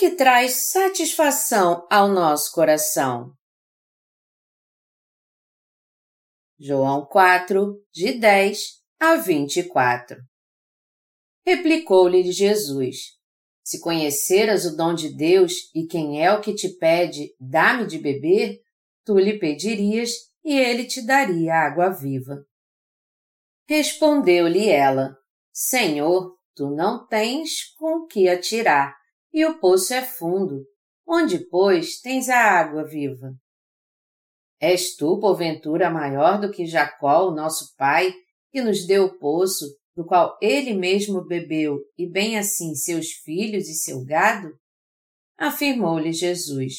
que traz satisfação ao nosso coração. João 4, de 10 a 24 Replicou-lhe Jesus: Se conheceras o dom de Deus e quem é o que te pede, dá-me de beber, tu lhe pedirias e ele te daria água viva. Respondeu-lhe ela: Senhor, tu não tens com que atirar, e o poço é fundo. Onde, pois, tens a água viva? És tu, porventura, maior do que Jacó, o nosso pai, que nos deu o poço, do qual ele mesmo bebeu, e bem assim seus filhos e seu gado? Afirmou-lhe Jesus: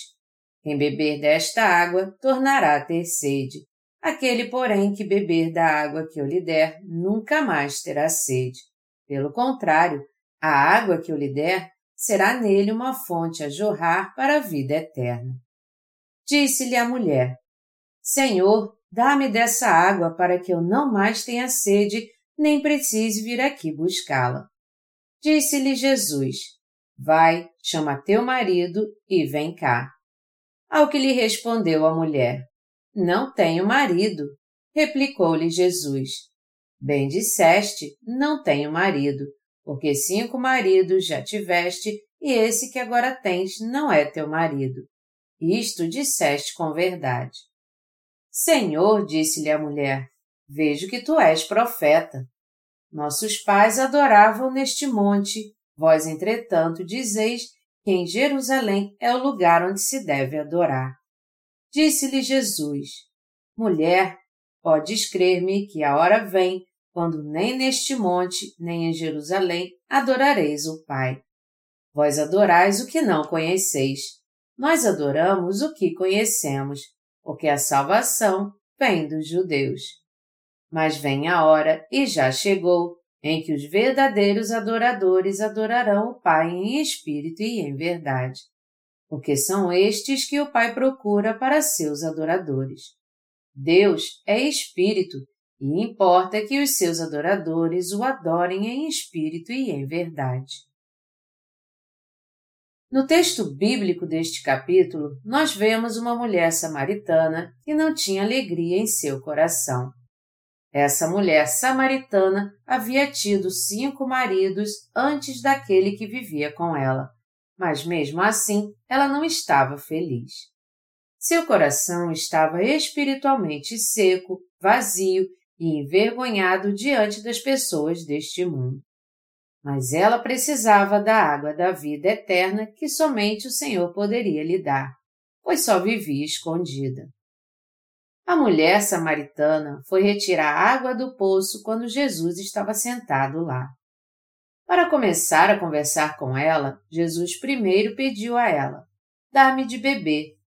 Quem beber desta água tornará a ter sede. Aquele, porém, que beber da água que eu lhe der, nunca mais terá sede. Pelo contrário, a água que eu lhe der será nele uma fonte a jorrar para a vida eterna. Disse-lhe a mulher: Senhor, dá-me dessa água para que eu não mais tenha sede, nem precise vir aqui buscá-la. Disse-lhe Jesus: Vai, chama teu marido e vem cá. Ao que lhe respondeu a mulher: Não tenho marido. Replicou-lhe Jesus: Bem disseste, não tenho marido, porque cinco maridos já tiveste e esse que agora tens não é teu marido. Isto disseste com verdade. Senhor, disse-lhe a mulher, vejo que tu és profeta. Nossos pais adoravam neste monte, vós, entretanto, dizeis que em Jerusalém é o lugar onde se deve adorar. Disse-lhe Jesus: Mulher, podes crer-me que a hora vem quando nem neste monte, nem em Jerusalém adorareis o Pai. Vós adorais o que não conheceis. Nós adoramos o que conhecemos, porque a salvação vem dos judeus. Mas vem a hora, e já chegou, em que os verdadeiros adoradores adorarão o Pai em espírito e em verdade, porque são estes que o Pai procura para seus adoradores. Deus é espírito, e importa que os seus adoradores o adorem em espírito e em verdade. No texto bíblico deste capítulo, nós vemos uma mulher samaritana que não tinha alegria em seu coração. Essa mulher samaritana havia tido cinco maridos antes daquele que vivia com ela, mas mesmo assim ela não estava feliz. Seu coração estava espiritualmente seco, vazio e envergonhado diante das pessoas deste mundo mas ela precisava da água da vida eterna que somente o Senhor poderia lhe dar, pois só vivia escondida. A mulher samaritana foi retirar água do poço quando Jesus estava sentado lá. Para começar a conversar com ela, Jesus primeiro pediu a ela: Dá-me de beber.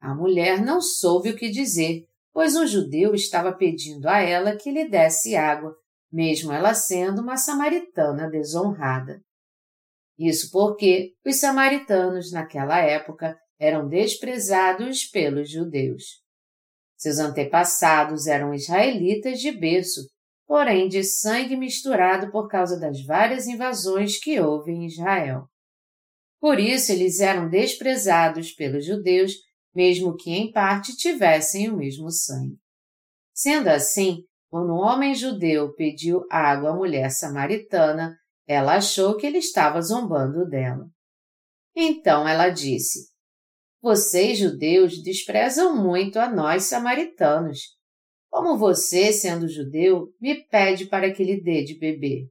A mulher não soube o que dizer, pois um judeu estava pedindo a ela que lhe desse água mesmo ela sendo uma samaritana desonrada. Isso porque os samaritanos naquela época eram desprezados pelos judeus. Seus antepassados eram israelitas de berço, porém de sangue misturado por causa das várias invasões que houve em Israel. Por isso eles eram desprezados pelos judeus, mesmo que em parte tivessem o mesmo sangue. Sendo assim, quando um homem judeu pediu água à mulher samaritana, ela achou que ele estava zombando dela. Então ela disse: Vocês, judeus, desprezam muito a nós samaritanos. Como você, sendo judeu, me pede para que lhe dê de beber?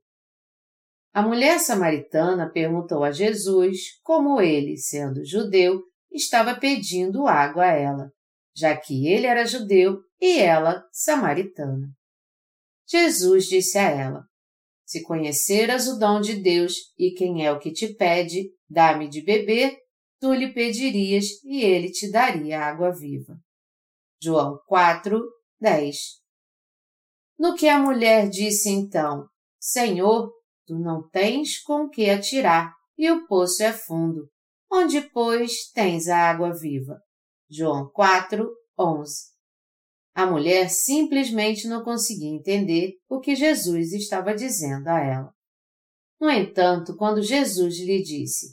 A mulher samaritana perguntou a Jesus como ele, sendo judeu, estava pedindo água a ela, já que ele era judeu e ela samaritana. Jesus disse a ela: Se conheceras o dom de Deus e quem é o que te pede, dá-me de beber, tu lhe pedirias e ele te daria água viva. João 4, 10 No que a mulher disse então: Senhor, tu não tens com que atirar e o poço é fundo. Onde, pois, tens a água viva? João 4, 11 a mulher simplesmente não conseguia entender o que Jesus estava dizendo a ela. No entanto, quando Jesus lhe disse: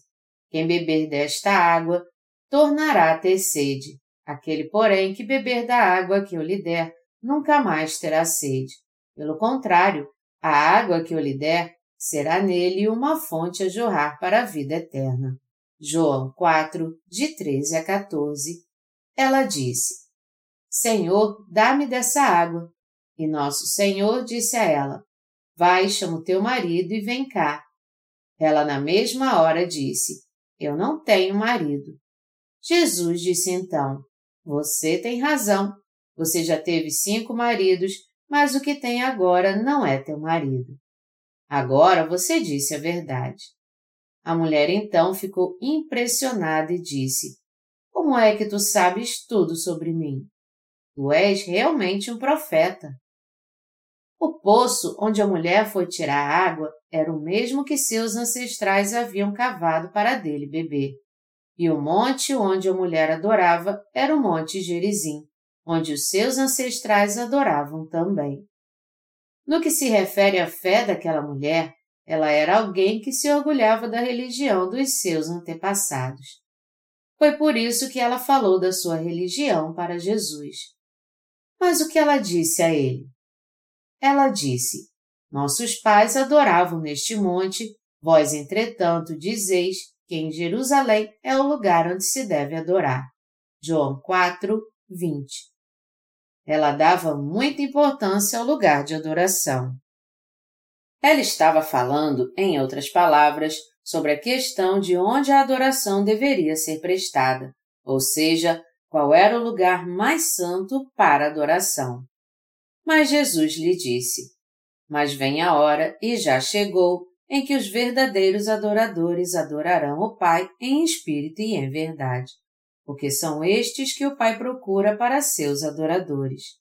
Quem beber desta água tornará a ter sede. Aquele, porém, que beber da água que eu lhe der, nunca mais terá sede. Pelo contrário, a água que eu lhe der será nele uma fonte a jorrar para a vida eterna. João 4, de 13 a 14. Ela disse: Senhor, dá-me dessa água. E nosso Senhor disse a ela: Vai, chama o teu marido e vem cá. Ela, na mesma hora, disse: Eu não tenho marido. Jesus disse então: Você tem razão. Você já teve cinco maridos, mas o que tem agora não é teu marido. Agora você disse a verdade. A mulher então ficou impressionada e disse: Como é que tu sabes tudo sobre mim? Tu és realmente um profeta. O poço onde a mulher foi tirar água era o mesmo que seus ancestrais haviam cavado para dele beber. E o monte onde a mulher adorava era o Monte Gerizim, onde os seus ancestrais adoravam também. No que se refere à fé daquela mulher, ela era alguém que se orgulhava da religião dos seus antepassados. Foi por isso que ela falou da sua religião para Jesus. Mas o que ela disse a ele? Ela disse: Nossos pais adoravam neste monte, vós, entretanto, dizeis que em Jerusalém é o lugar onde se deve adorar. João 4, 20. Ela dava muita importância ao lugar de adoração. Ela estava falando, em outras palavras, sobre a questão de onde a adoração deveria ser prestada, ou seja, qual era o lugar mais santo para adoração. Mas Jesus lhe disse: Mas vem a hora, e já chegou, em que os verdadeiros adoradores adorarão o Pai em espírito e em verdade, porque são estes que o Pai procura para seus adoradores.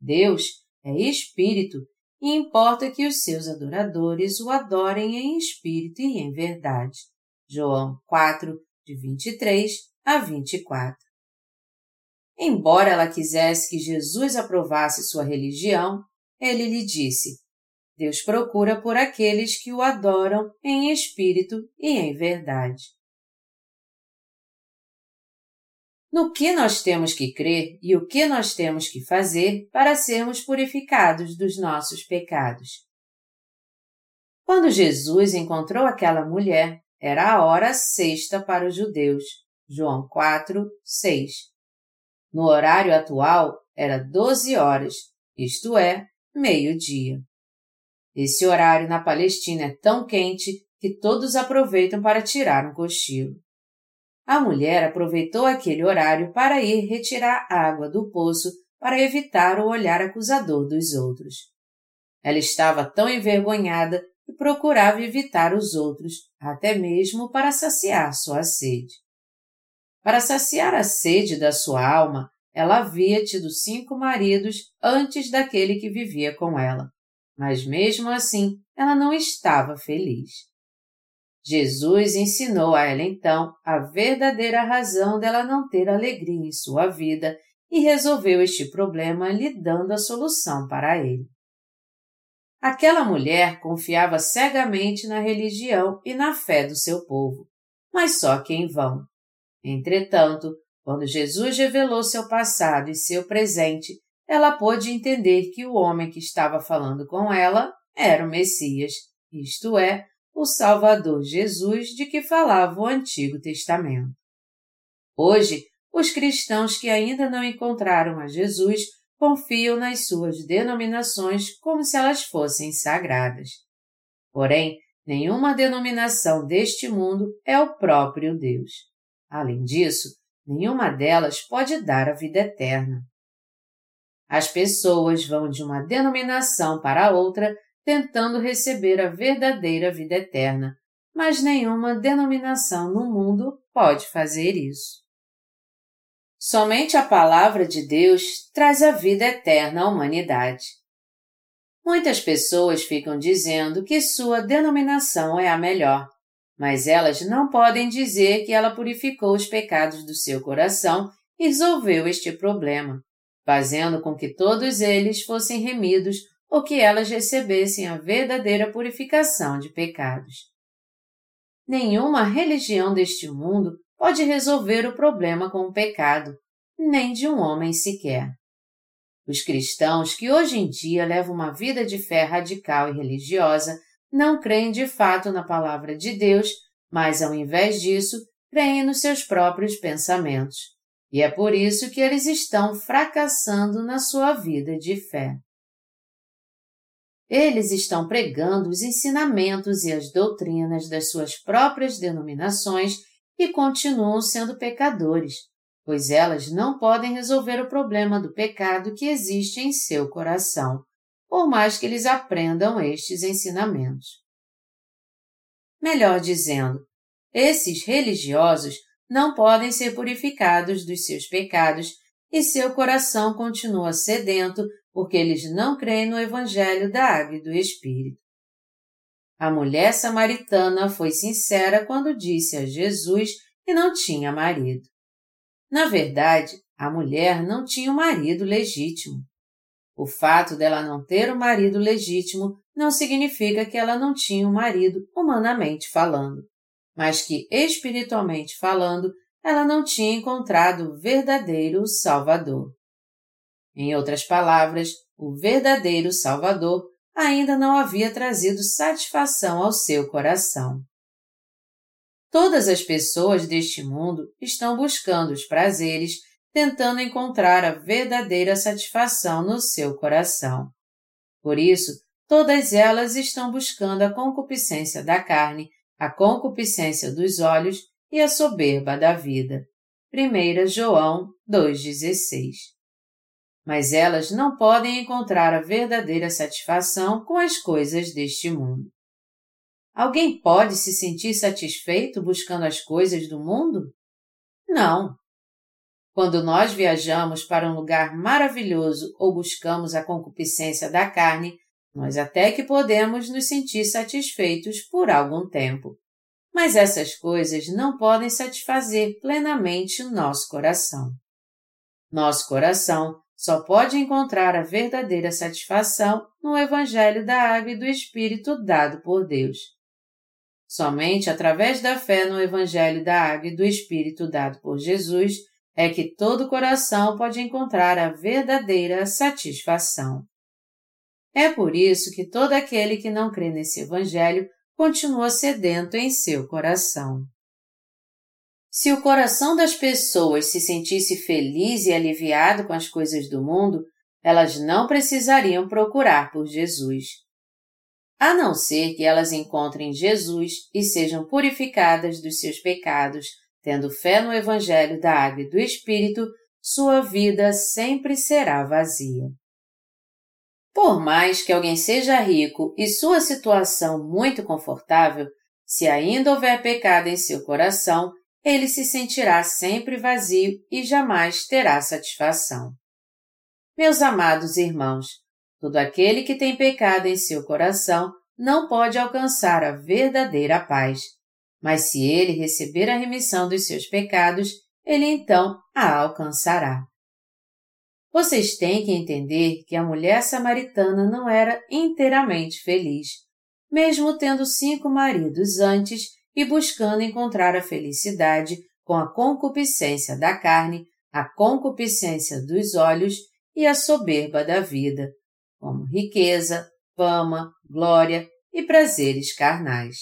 Deus é espírito e importa que os seus adoradores o adorem em espírito e em verdade. João 4, de 23 a 24. Embora ela quisesse que Jesus aprovasse sua religião, ele lhe disse: Deus procura por aqueles que o adoram em espírito e em verdade. No que nós temos que crer e o que nós temos que fazer para sermos purificados dos nossos pecados. Quando Jesus encontrou aquela mulher, era a hora sexta para os judeus. João 4, 6. No horário atual, era 12 horas, isto é, meio-dia. Esse horário na Palestina é tão quente que todos aproveitam para tirar um cochilo. A mulher aproveitou aquele horário para ir retirar água do poço para evitar o olhar acusador dos outros. Ela estava tão envergonhada que procurava evitar os outros, até mesmo para saciar sua sede. Para saciar a sede da sua alma, ela havia tido cinco maridos antes daquele que vivia com ela. Mas mesmo assim, ela não estava feliz. Jesus ensinou a ela então a verdadeira razão dela não ter alegria em sua vida e resolveu este problema lhe dando a solução para ele. Aquela mulher confiava cegamente na religião e na fé do seu povo, mas só que em vão. Entretanto, quando Jesus revelou seu passado e seu presente, ela pôde entender que o homem que estava falando com ela era o Messias, isto é, o Salvador Jesus de que falava o Antigo Testamento. Hoje, os cristãos que ainda não encontraram a Jesus confiam nas suas denominações como se elas fossem sagradas. Porém, nenhuma denominação deste mundo é o próprio Deus. Além disso, nenhuma delas pode dar a vida eterna. As pessoas vão de uma denominação para outra tentando receber a verdadeira vida eterna, mas nenhuma denominação no mundo pode fazer isso. Somente a palavra de Deus traz a vida eterna à humanidade. Muitas pessoas ficam dizendo que sua denominação é a melhor, mas elas não podem dizer que ela purificou os pecados do seu coração e resolveu este problema, fazendo com que todos eles fossem remidos ou que elas recebessem a verdadeira purificação de pecados. nenhuma religião deste mundo pode resolver o problema com o pecado, nem de um homem sequer. Os cristãos que hoje em dia levam uma vida de fé radical e religiosa não creem de fato na palavra de Deus, mas ao invés disso, creem nos seus próprios pensamentos. E é por isso que eles estão fracassando na sua vida de fé. Eles estão pregando os ensinamentos e as doutrinas das suas próprias denominações e continuam sendo pecadores, pois elas não podem resolver o problema do pecado que existe em seu coração, por mais que eles aprendam estes ensinamentos. Melhor dizendo, esses religiosos não podem ser purificados dos seus pecados e seu coração continua sedento porque eles não creem no Evangelho da Água e do Espírito. A mulher samaritana foi sincera quando disse a Jesus que não tinha marido. Na verdade, a mulher não tinha um marido legítimo. O fato dela não ter um marido legítimo não significa que ela não tinha um marido humanamente falando, mas que espiritualmente falando, ela não tinha encontrado o verdadeiro Salvador. Em outras palavras, o verdadeiro Salvador ainda não havia trazido satisfação ao seu coração. Todas as pessoas deste mundo estão buscando os prazeres, tentando encontrar a verdadeira satisfação no seu coração. Por isso, todas elas estão buscando a concupiscência da carne, a concupiscência dos olhos e a soberba da vida. 1 João 2,16 mas elas não podem encontrar a verdadeira satisfação com as coisas deste mundo. Alguém pode se sentir satisfeito buscando as coisas do mundo? Não. Quando nós viajamos para um lugar maravilhoso ou buscamos a concupiscência da carne, nós até que podemos nos sentir satisfeitos por algum tempo. Mas essas coisas não podem satisfazer plenamente o nosso coração. Nosso coração só pode encontrar a verdadeira satisfação no Evangelho da Água e do Espírito dado por Deus. Somente através da fé no Evangelho da Água e do Espírito dado por Jesus é que todo coração pode encontrar a verdadeira satisfação. É por isso que todo aquele que não crê nesse Evangelho continua sedento em seu coração. Se o coração das pessoas se sentisse feliz e aliviado com as coisas do mundo, elas não precisariam procurar por Jesus. A não ser que elas encontrem Jesus e sejam purificadas dos seus pecados, tendo fé no Evangelho da Água e do Espírito, sua vida sempre será vazia. Por mais que alguém seja rico e sua situação muito confortável, se ainda houver pecado em seu coração, ele se sentirá sempre vazio e jamais terá satisfação. Meus amados irmãos, todo aquele que tem pecado em seu coração não pode alcançar a verdadeira paz, mas se ele receber a remissão dos seus pecados, ele então a alcançará. Vocês têm que entender que a mulher samaritana não era inteiramente feliz, mesmo tendo cinco maridos antes e buscando encontrar a felicidade com a concupiscência da carne, a concupiscência dos olhos e a soberba da vida, como riqueza, fama, glória e prazeres carnais.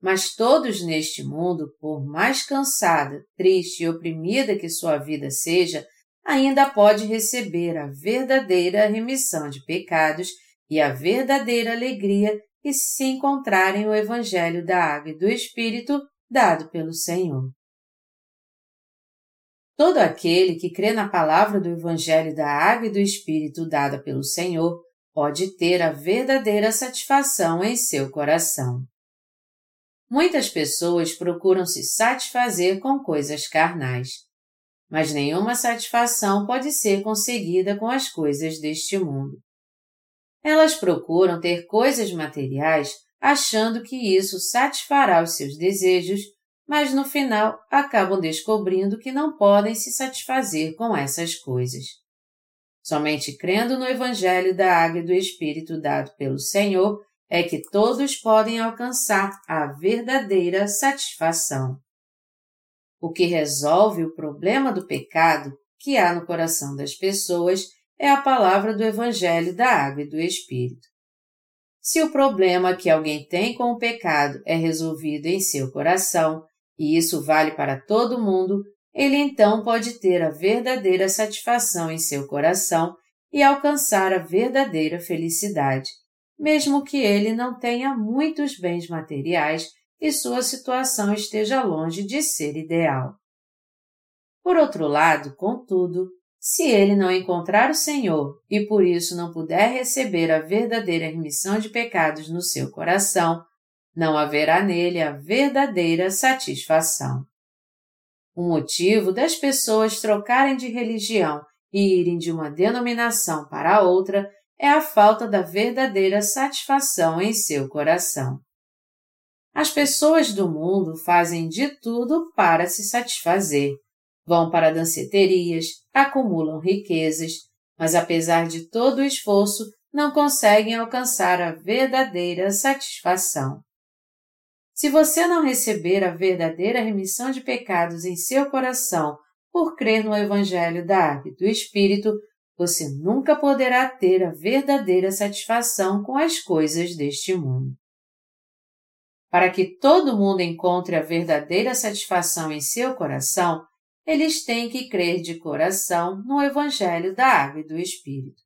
Mas todos neste mundo, por mais cansada, triste e oprimida que sua vida seja, ainda pode receber a verdadeira remissão de pecados e a verdadeira alegria e se encontrarem o Evangelho da Água e do Espírito dado pelo Senhor. Todo aquele que crê na palavra do Evangelho da Água e do Espírito dada pelo Senhor pode ter a verdadeira satisfação em seu coração. Muitas pessoas procuram se satisfazer com coisas carnais, mas nenhuma satisfação pode ser conseguida com as coisas deste mundo. Elas procuram ter coisas materiais achando que isso satisfará os seus desejos, mas no final acabam descobrindo que não podem se satisfazer com essas coisas. Somente crendo no Evangelho da Água e do Espírito dado pelo Senhor é que todos podem alcançar a verdadeira satisfação. O que resolve o problema do pecado que há no coração das pessoas é a palavra do Evangelho da Água e do Espírito. Se o problema que alguém tem com o pecado é resolvido em seu coração, e isso vale para todo mundo, ele então pode ter a verdadeira satisfação em seu coração e alcançar a verdadeira felicidade mesmo que ele não tenha muitos bens materiais e sua situação esteja longe de ser ideal. Por outro lado, contudo, se ele não encontrar o Senhor e por isso não puder receber a verdadeira remissão de pecados no seu coração, não haverá nele a verdadeira satisfação. O motivo das pessoas trocarem de religião e irem de uma denominação para outra é a falta da verdadeira satisfação em seu coração. As pessoas do mundo fazem de tudo para se satisfazer. Vão para danceterias, acumulam riquezas, mas apesar de todo o esforço, não conseguem alcançar a verdadeira satisfação. Se você não receber a verdadeira remissão de pecados em seu coração por crer no Evangelho da Água e do Espírito, você nunca poderá ter a verdadeira satisfação com as coisas deste mundo. Para que todo mundo encontre a verdadeira satisfação em seu coração, eles têm que crer de coração no Evangelho da Água e do Espírito.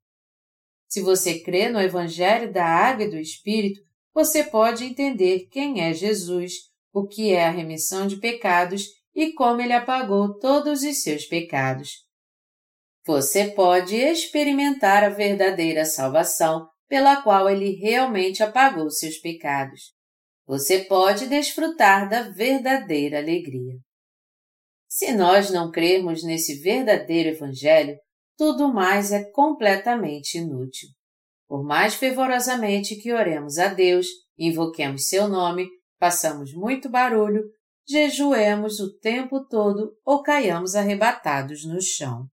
Se você crê no Evangelho da Água e do Espírito, você pode entender quem é Jesus, o que é a remissão de pecados e como ele apagou todos os seus pecados. Você pode experimentar a verdadeira salvação pela qual ele realmente apagou seus pecados. Você pode desfrutar da verdadeira alegria. Se nós não crermos nesse verdadeiro Evangelho, tudo mais é completamente inútil. Por mais fervorosamente que oremos a Deus, invoquemos seu nome, façamos muito barulho, jejuemos o tempo todo ou caiamos arrebatados no chão.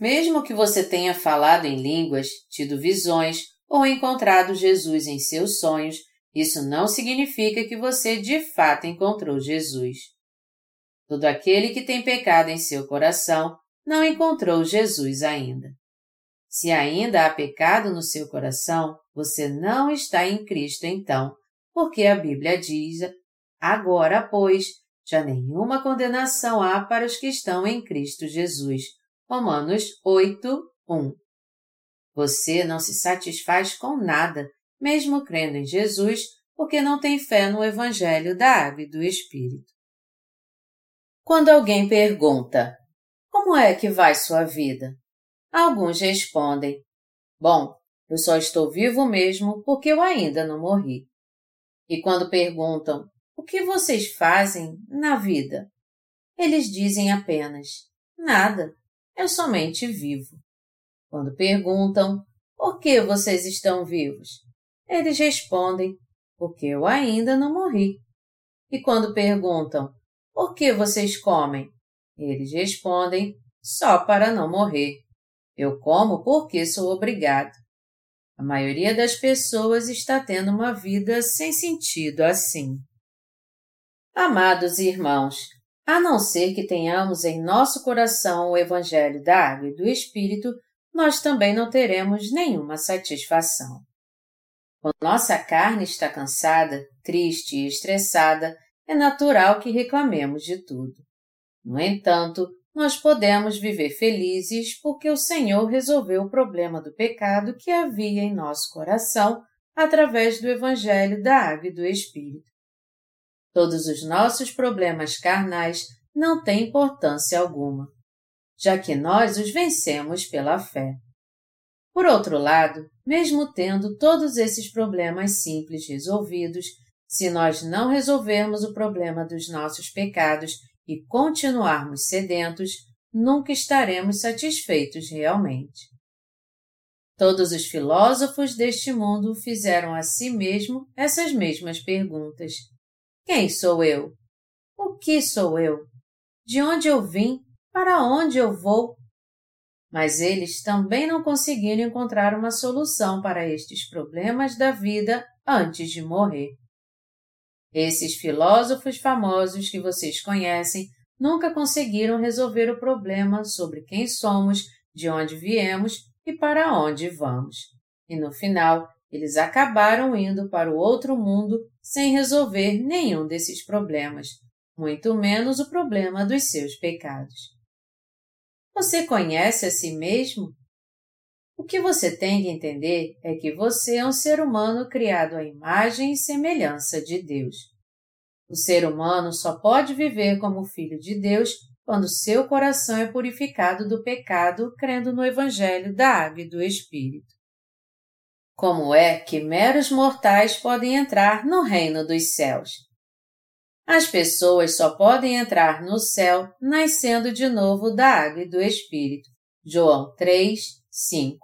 Mesmo que você tenha falado em línguas, tido visões ou encontrado Jesus em seus sonhos, isso não significa que você de fato encontrou Jesus. Todo aquele que tem pecado em seu coração não encontrou Jesus ainda. Se ainda há pecado no seu coração, você não está em Cristo então, porque a Bíblia diz: Agora, pois, já nenhuma condenação há para os que estão em Cristo Jesus Romanos 8, 1. Você não se satisfaz com nada, mesmo crendo em Jesus, porque não tem fé no Evangelho da Água e do Espírito. Quando alguém pergunta, como é que vai sua vida? Alguns respondem, bom, eu só estou vivo mesmo porque eu ainda não morri. E quando perguntam, o que vocês fazem na vida? Eles dizem apenas, nada eu somente vivo. Quando perguntam por que vocês estão vivos, eles respondem porque eu ainda não morri. E quando perguntam por que vocês comem, eles respondem só para não morrer. Eu como porque sou obrigado. A maioria das pessoas está tendo uma vida sem sentido assim. Amados irmãos, a não ser que tenhamos em nosso coração o Evangelho da Água e do Espírito, nós também não teremos nenhuma satisfação. Quando nossa carne está cansada, triste e estressada, é natural que reclamemos de tudo. No entanto, nós podemos viver felizes porque o Senhor resolveu o problema do pecado que havia em nosso coração através do Evangelho da Água e do Espírito. Todos os nossos problemas carnais não têm importância alguma, já que nós os vencemos pela fé. Por outro lado, mesmo tendo todos esses problemas simples resolvidos, se nós não resolvermos o problema dos nossos pecados e continuarmos sedentos, nunca estaremos satisfeitos realmente. Todos os filósofos deste mundo fizeram a si mesmo essas mesmas perguntas quem sou eu? O que sou eu? De onde eu vim? Para onde eu vou? mas eles também não conseguiram encontrar uma solução para estes problemas da vida antes de morrer. Esses filósofos famosos que vocês conhecem nunca conseguiram resolver o problema sobre quem somos, de onde viemos e para onde vamos. E no final, eles acabaram indo para o outro mundo sem resolver nenhum desses problemas, muito menos o problema dos seus pecados. Você conhece a si mesmo? O que você tem que entender é que você é um ser humano criado à imagem e semelhança de Deus. O ser humano só pode viver como filho de Deus quando seu coração é purificado do pecado crendo no Evangelho da Água e do Espírito. Como é que meros mortais podem entrar no reino dos céus? As pessoas só podem entrar no céu nascendo de novo da água e do Espírito. João 3, 5.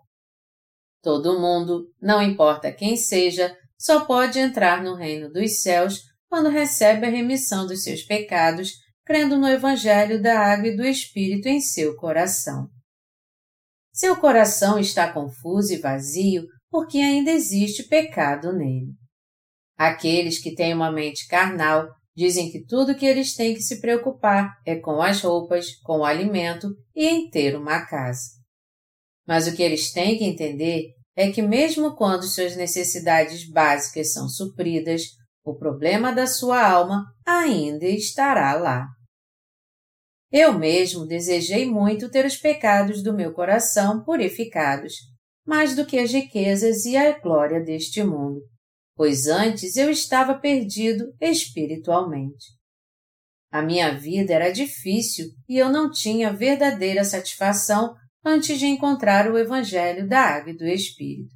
Todo mundo, não importa quem seja, só pode entrar no reino dos céus quando recebe a remissão dos seus pecados, crendo no Evangelho da água e do Espírito em seu coração. Seu coração está confuso e vazio porque ainda existe pecado nele. Aqueles que têm uma mente carnal dizem que tudo que eles têm que se preocupar é com as roupas, com o alimento e em ter uma casa. Mas o que eles têm que entender é que, mesmo quando suas necessidades básicas são supridas, o problema da sua alma ainda estará lá. Eu mesmo desejei muito ter os pecados do meu coração purificados, mais do que as riquezas e a glória deste mundo, pois antes eu estava perdido espiritualmente. A minha vida era difícil e eu não tinha verdadeira satisfação antes de encontrar o Evangelho da Água e do Espírito.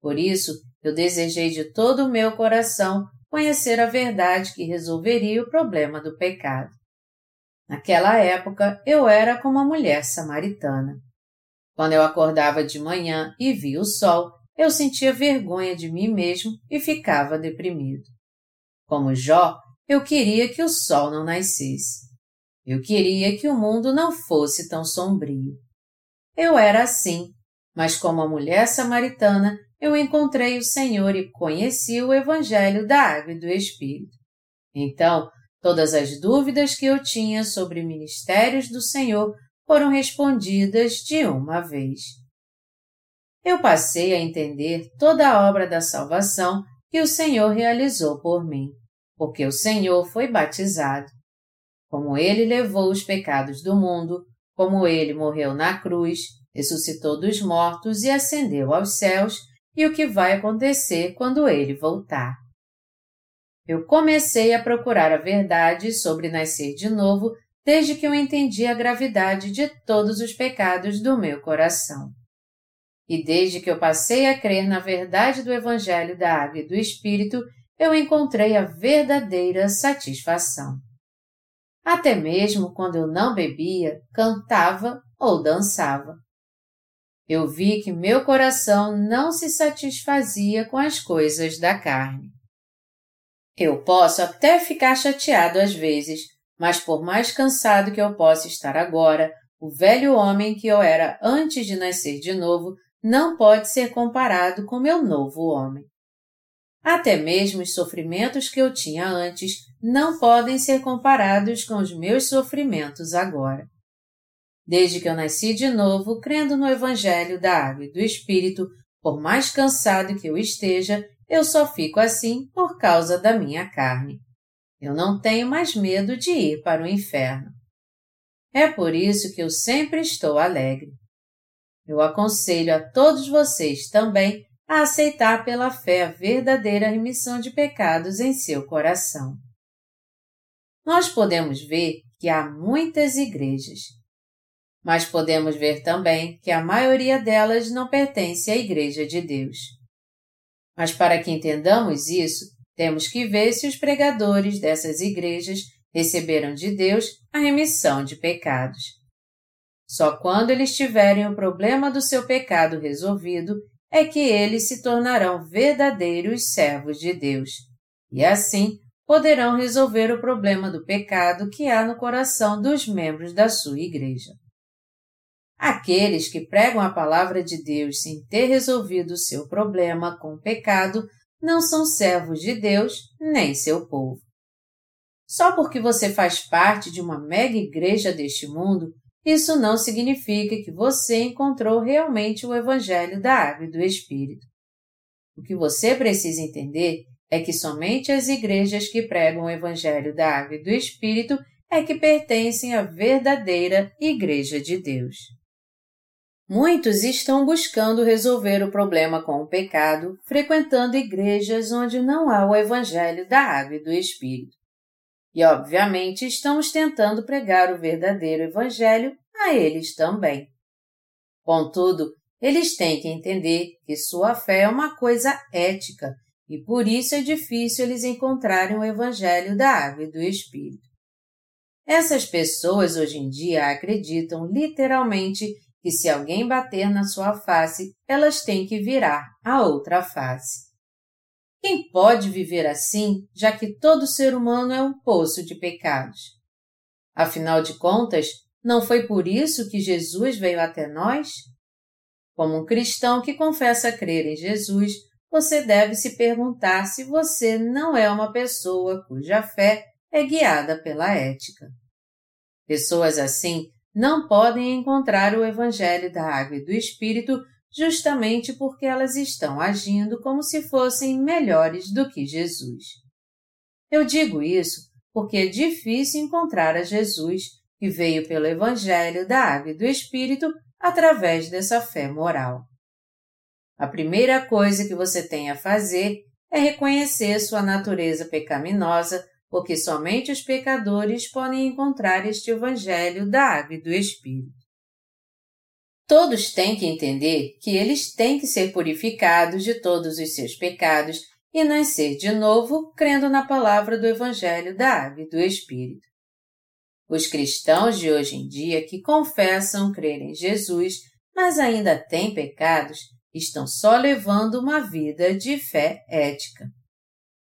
Por isso, eu desejei de todo o meu coração conhecer a verdade que resolveria o problema do pecado. Naquela época, eu era como a mulher samaritana. Quando eu acordava de manhã e via o sol, eu sentia vergonha de mim mesmo e ficava deprimido. Como Jó, eu queria que o sol não nascesse. Eu queria que o mundo não fosse tão sombrio. Eu era assim, mas como a mulher samaritana, eu encontrei o Senhor e conheci o Evangelho da Água e do Espírito. Então, todas as dúvidas que eu tinha sobre ministérios do Senhor foram respondidas de uma vez. Eu passei a entender toda a obra da salvação que o Senhor realizou por mim, porque o Senhor foi batizado. Como ele levou os pecados do mundo, como ele morreu na cruz, ressuscitou dos mortos e ascendeu aos céus, e o que vai acontecer quando ele voltar. Eu comecei a procurar a verdade sobre nascer de novo desde que eu entendi a gravidade de todos os pecados do meu coração. E desde que eu passei a crer na verdade do Evangelho da Água e do Espírito, eu encontrei a verdadeira satisfação. Até mesmo quando eu não bebia, cantava ou dançava. Eu vi que meu coração não se satisfazia com as coisas da carne. Eu posso até ficar chateado às vezes, mas por mais cansado que eu possa estar agora, o velho homem que eu era antes de nascer de novo não pode ser comparado com meu novo homem. Até mesmo os sofrimentos que eu tinha antes não podem ser comparados com os meus sofrimentos agora. Desde que eu nasci de novo, crendo no Evangelho da Água e do Espírito, por mais cansado que eu esteja, eu só fico assim por causa da minha carne. Eu não tenho mais medo de ir para o inferno. É por isso que eu sempre estou alegre. Eu aconselho a todos vocês também a aceitar pela fé a verdadeira remissão de pecados em seu coração. Nós podemos ver que há muitas igrejas, mas podemos ver também que a maioria delas não pertence à Igreja de Deus. Mas para que entendamos isso, temos que ver se os pregadores dessas igrejas receberam de Deus a remissão de pecados. Só quando eles tiverem o problema do seu pecado resolvido é que eles se tornarão verdadeiros servos de Deus, e assim poderão resolver o problema do pecado que há no coração dos membros da sua igreja. Aqueles que pregam a palavra de Deus sem ter resolvido o seu problema com o pecado não são servos de Deus nem seu povo. Só porque você faz parte de uma mega igreja deste mundo, isso não significa que você encontrou realmente o Evangelho da Água e do Espírito. O que você precisa entender é que somente as igrejas que pregam o Evangelho da Água e do Espírito é que pertencem à verdadeira Igreja de Deus. Muitos estão buscando resolver o problema com o pecado, frequentando igrejas onde não há o Evangelho da Água e do Espírito. E, obviamente, estamos tentando pregar o verdadeiro Evangelho a eles também. Contudo, eles têm que entender que sua fé é uma coisa ética e por isso é difícil eles encontrarem o Evangelho da Água e do Espírito. Essas pessoas hoje em dia acreditam literalmente que se alguém bater na sua face, elas têm que virar a outra face. Quem pode viver assim, já que todo ser humano é um poço de pecados? Afinal de contas, não foi por isso que Jesus veio até nós? Como um cristão que confessa crer em Jesus, você deve se perguntar se você não é uma pessoa cuja fé é guiada pela ética. Pessoas assim não podem encontrar o Evangelho da Água e do Espírito justamente porque elas estão agindo como se fossem melhores do que Jesus. Eu digo isso porque é difícil encontrar a Jesus, que veio pelo Evangelho da Água e do Espírito através dessa fé moral. A primeira coisa que você tem a fazer é reconhecer sua natureza pecaminosa, porque somente os pecadores podem encontrar este Evangelho da Água e do Espírito. Todos têm que entender que eles têm que ser purificados de todos os seus pecados e nascer de novo crendo na palavra do Evangelho da Água e do Espírito. Os cristãos de hoje em dia que confessam crer em Jesus, mas ainda têm pecados, estão só levando uma vida de fé ética.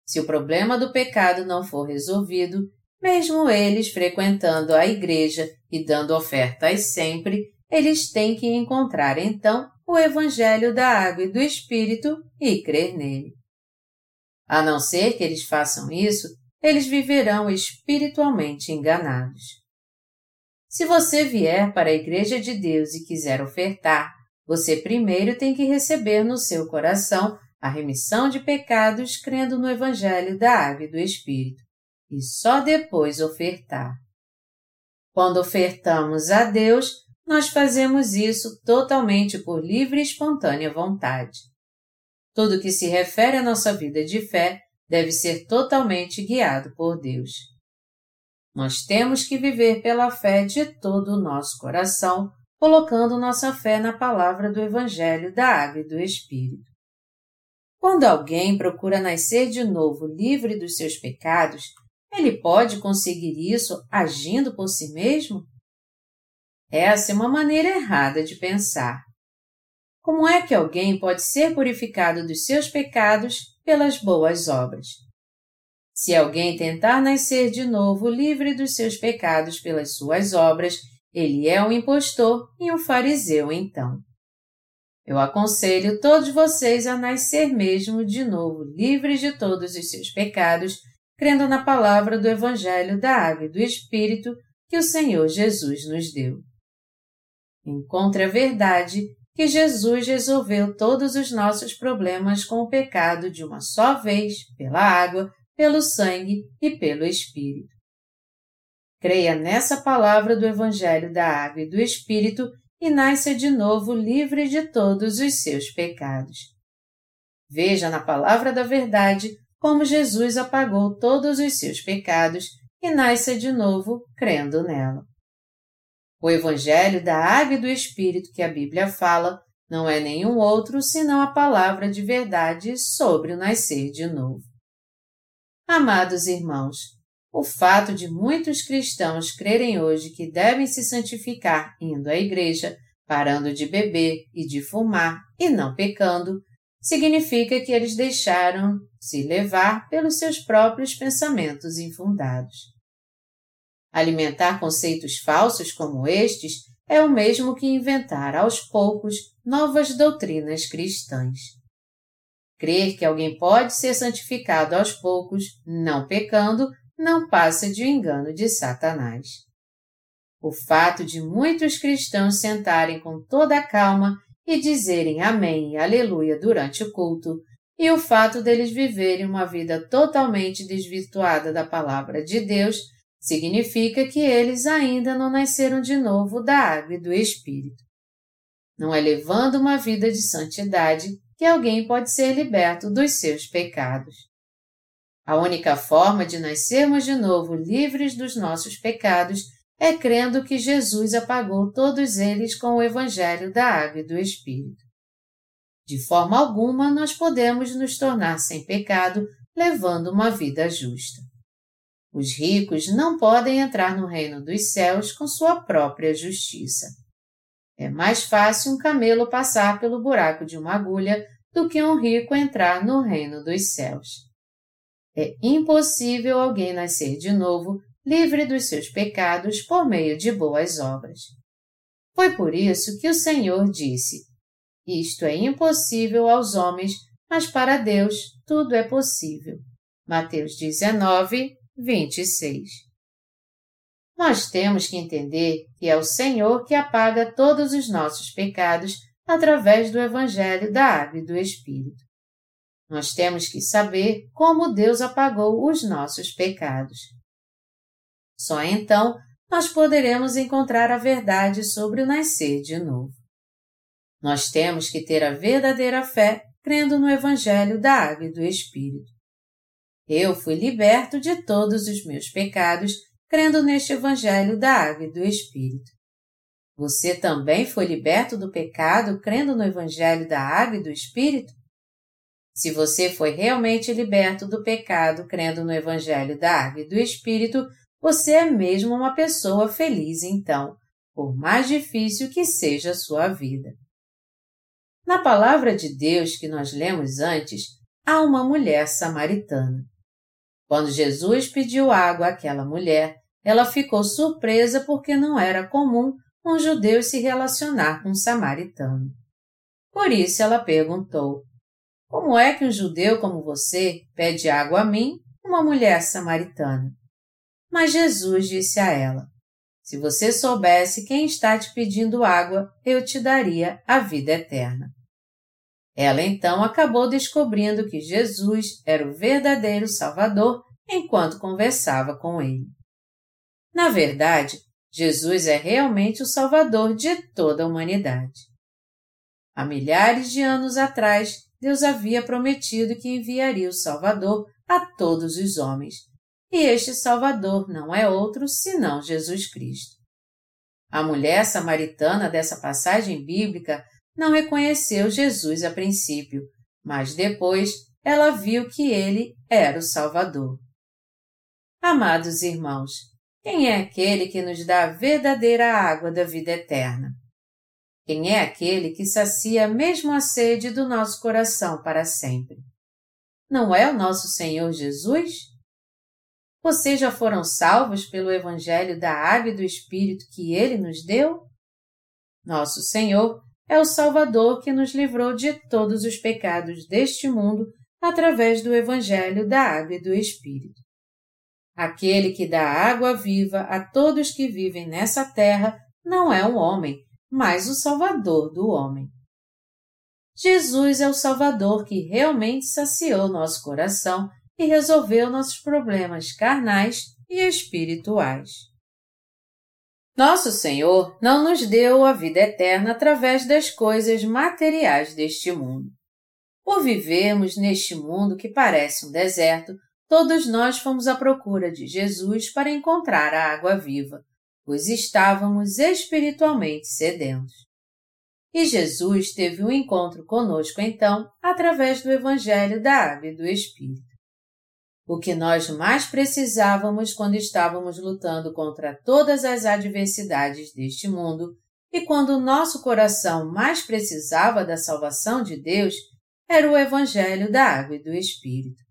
Se o problema do pecado não for resolvido, mesmo eles frequentando a igreja e dando ofertas sempre, eles têm que encontrar então o Evangelho da Água e do Espírito e crer nele. A não ser que eles façam isso, eles viverão espiritualmente enganados. Se você vier para a Igreja de Deus e quiser ofertar, você primeiro tem que receber no seu coração a remissão de pecados crendo no Evangelho da Água e do Espírito, e só depois ofertar. Quando ofertamos a Deus, nós fazemos isso totalmente por livre e espontânea vontade. Tudo que se refere à nossa vida de fé deve ser totalmente guiado por Deus. Nós temos que viver pela fé de todo o nosso coração, colocando nossa fé na palavra do Evangelho da Água e do Espírito. Quando alguém procura nascer de novo livre dos seus pecados, ele pode conseguir isso agindo por si mesmo? Essa é uma maneira errada de pensar. Como é que alguém pode ser purificado dos seus pecados pelas boas obras? Se alguém tentar nascer de novo livre dos seus pecados pelas suas obras, ele é um impostor e um fariseu então. Eu aconselho todos vocês a nascer mesmo de novo livres de todos os seus pecados, crendo na palavra do Evangelho da Água e do Espírito que o Senhor Jesus nos deu. Encontre a verdade que Jesus resolveu todos os nossos problemas com o pecado de uma só vez, pela água, pelo sangue e pelo Espírito. Creia nessa palavra do Evangelho da Água e do Espírito e nasça de novo livre de todos os seus pecados. Veja na palavra da verdade como Jesus apagou todos os seus pecados e nasça de novo crendo nela. O Evangelho da Água e do Espírito que a Bíblia fala não é nenhum outro senão a palavra de verdade sobre o nascer de novo. Amados irmãos, o fato de muitos cristãos crerem hoje que devem se santificar indo à igreja, parando de beber e de fumar e não pecando, significa que eles deixaram se levar pelos seus próprios pensamentos infundados. Alimentar conceitos falsos como estes é o mesmo que inventar aos poucos novas doutrinas cristãs. Crer que alguém pode ser santificado aos poucos, não pecando, não passa de um engano de Satanás. O fato de muitos cristãos sentarem com toda a calma e dizerem Amém e Aleluia durante o culto, e o fato deles viverem uma vida totalmente desvirtuada da palavra de Deus, significa que eles ainda não nasceram de novo da água e do Espírito. Não é levando uma vida de santidade que alguém pode ser liberto dos seus pecados. A única forma de nascermos de novo livres dos nossos pecados é crendo que Jesus apagou todos eles com o Evangelho da Água e do Espírito. De forma alguma nós podemos nos tornar sem pecado levando uma vida justa. Os ricos não podem entrar no reino dos céus com sua própria justiça. É mais fácil um camelo passar pelo buraco de uma agulha do que um rico entrar no reino dos céus. É impossível alguém nascer de novo livre dos seus pecados por meio de boas obras. Foi por isso que o Senhor disse: Isto é impossível aos homens, mas para Deus tudo é possível. Mateus 19, 26. Nós temos que entender que é o Senhor que apaga todos os nossos pecados através do Evangelho da Água e do Espírito. Nós temos que saber como Deus apagou os nossos pecados. Só então nós poderemos encontrar a verdade sobre o nascer de novo. Nós temos que ter a verdadeira fé crendo no Evangelho da Água e do Espírito. Eu fui liberto de todos os meus pecados crendo neste Evangelho da Água e do Espírito. Você também foi liberto do pecado crendo no Evangelho da Água e do Espírito? Se você foi realmente liberto do pecado crendo no Evangelho da Água e do Espírito, você é mesmo uma pessoa feliz então, por mais difícil que seja a sua vida. Na palavra de Deus que nós lemos antes, há uma mulher samaritana. Quando Jesus pediu água àquela mulher, ela ficou surpresa porque não era comum um judeu se relacionar com um samaritano. Por isso ela perguntou: como é que um judeu como você pede água a mim, uma mulher samaritana? Mas Jesus disse a ela: Se você soubesse quem está te pedindo água, eu te daria a vida eterna. Ela então acabou descobrindo que Jesus era o verdadeiro Salvador enquanto conversava com ele. Na verdade, Jesus é realmente o Salvador de toda a humanidade. Há milhares de anos atrás, Deus havia prometido que enviaria o Salvador a todos os homens. E este Salvador não é outro senão Jesus Cristo. A mulher samaritana dessa passagem bíblica não reconheceu Jesus a princípio, mas depois ela viu que ele era o Salvador. Amados irmãos, quem é aquele que nos dá a verdadeira água da vida eterna? Quem é aquele que sacia mesmo a sede do nosso coração para sempre? Não é o nosso Senhor Jesus? Vocês já foram salvos pelo Evangelho da Água e do Espírito que Ele nos deu? Nosso Senhor é o Salvador que nos livrou de todos os pecados deste mundo através do Evangelho da Água e do Espírito. Aquele que dá água viva a todos que vivem nessa terra não é um homem, mas o Salvador do homem. Jesus é o Salvador que realmente saciou nosso coração e resolveu nossos problemas carnais e espirituais. Nosso Senhor não nos deu a vida eterna através das coisas materiais deste mundo. Por vivermos neste mundo que parece um deserto, todos nós fomos à procura de Jesus para encontrar a água viva, pois estávamos espiritualmente sedentos. E Jesus teve um encontro conosco então, através do Evangelho da Água e do Espírito. O que nós mais precisávamos quando estávamos lutando contra todas as adversidades deste mundo e quando o nosso coração mais precisava da salvação de Deus era o Evangelho da Água e do Espírito.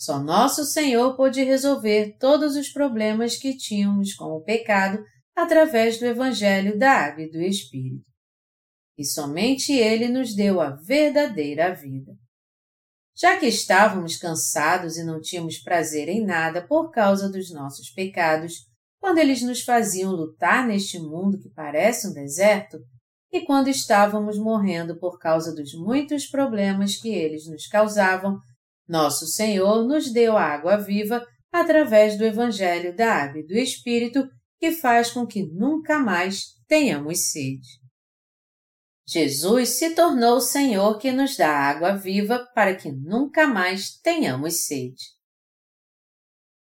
Só nosso Senhor pôde resolver todos os problemas que tínhamos com o pecado através do Evangelho da Água e do Espírito. E somente Ele nos deu a verdadeira vida. Já que estávamos cansados e não tínhamos prazer em nada por causa dos nossos pecados, quando eles nos faziam lutar neste mundo que parece um deserto, e quando estávamos morrendo por causa dos muitos problemas que eles nos causavam, nosso Senhor nos deu a água viva através do Evangelho da Água e do Espírito, que faz com que nunca mais tenhamos sede. Jesus se tornou o Senhor que nos dá água viva para que nunca mais tenhamos sede.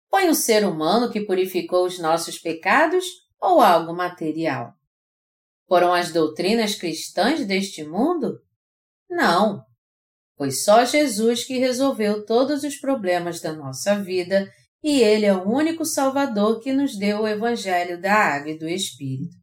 Foi um ser humano que purificou os nossos pecados ou algo material? Foram as doutrinas cristãs deste mundo? Não. Foi só Jesus que resolveu todos os problemas da nossa vida e Ele é o único Salvador que nos deu o Evangelho da Água e do Espírito.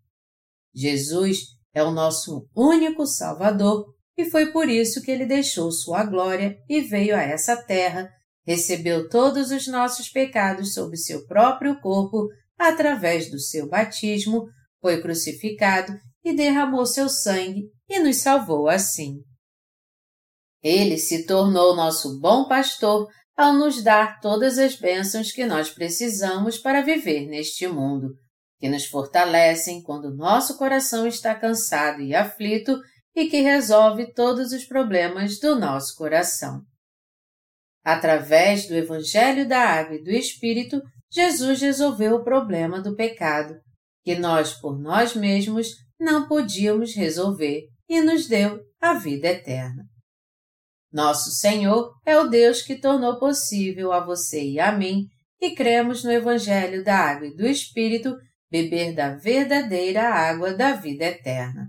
Jesus é o nosso único Salvador e foi por isso que Ele deixou sua glória e veio a essa terra, recebeu todos os nossos pecados sob seu próprio corpo através do seu batismo, foi crucificado e derramou seu sangue e nos salvou assim. Ele se tornou nosso bom pastor ao nos dar todas as bênçãos que nós precisamos para viver neste mundo, que nos fortalecem quando nosso coração está cansado e aflito e que resolve todos os problemas do nosso coração. Através do Evangelho da Água e do Espírito, Jesus resolveu o problema do pecado, que nós por nós mesmos não podíamos resolver e nos deu a vida eterna. Nosso Senhor é o Deus que tornou possível a você e a mim, que cremos no Evangelho da Água e do Espírito, beber da verdadeira água da vida eterna.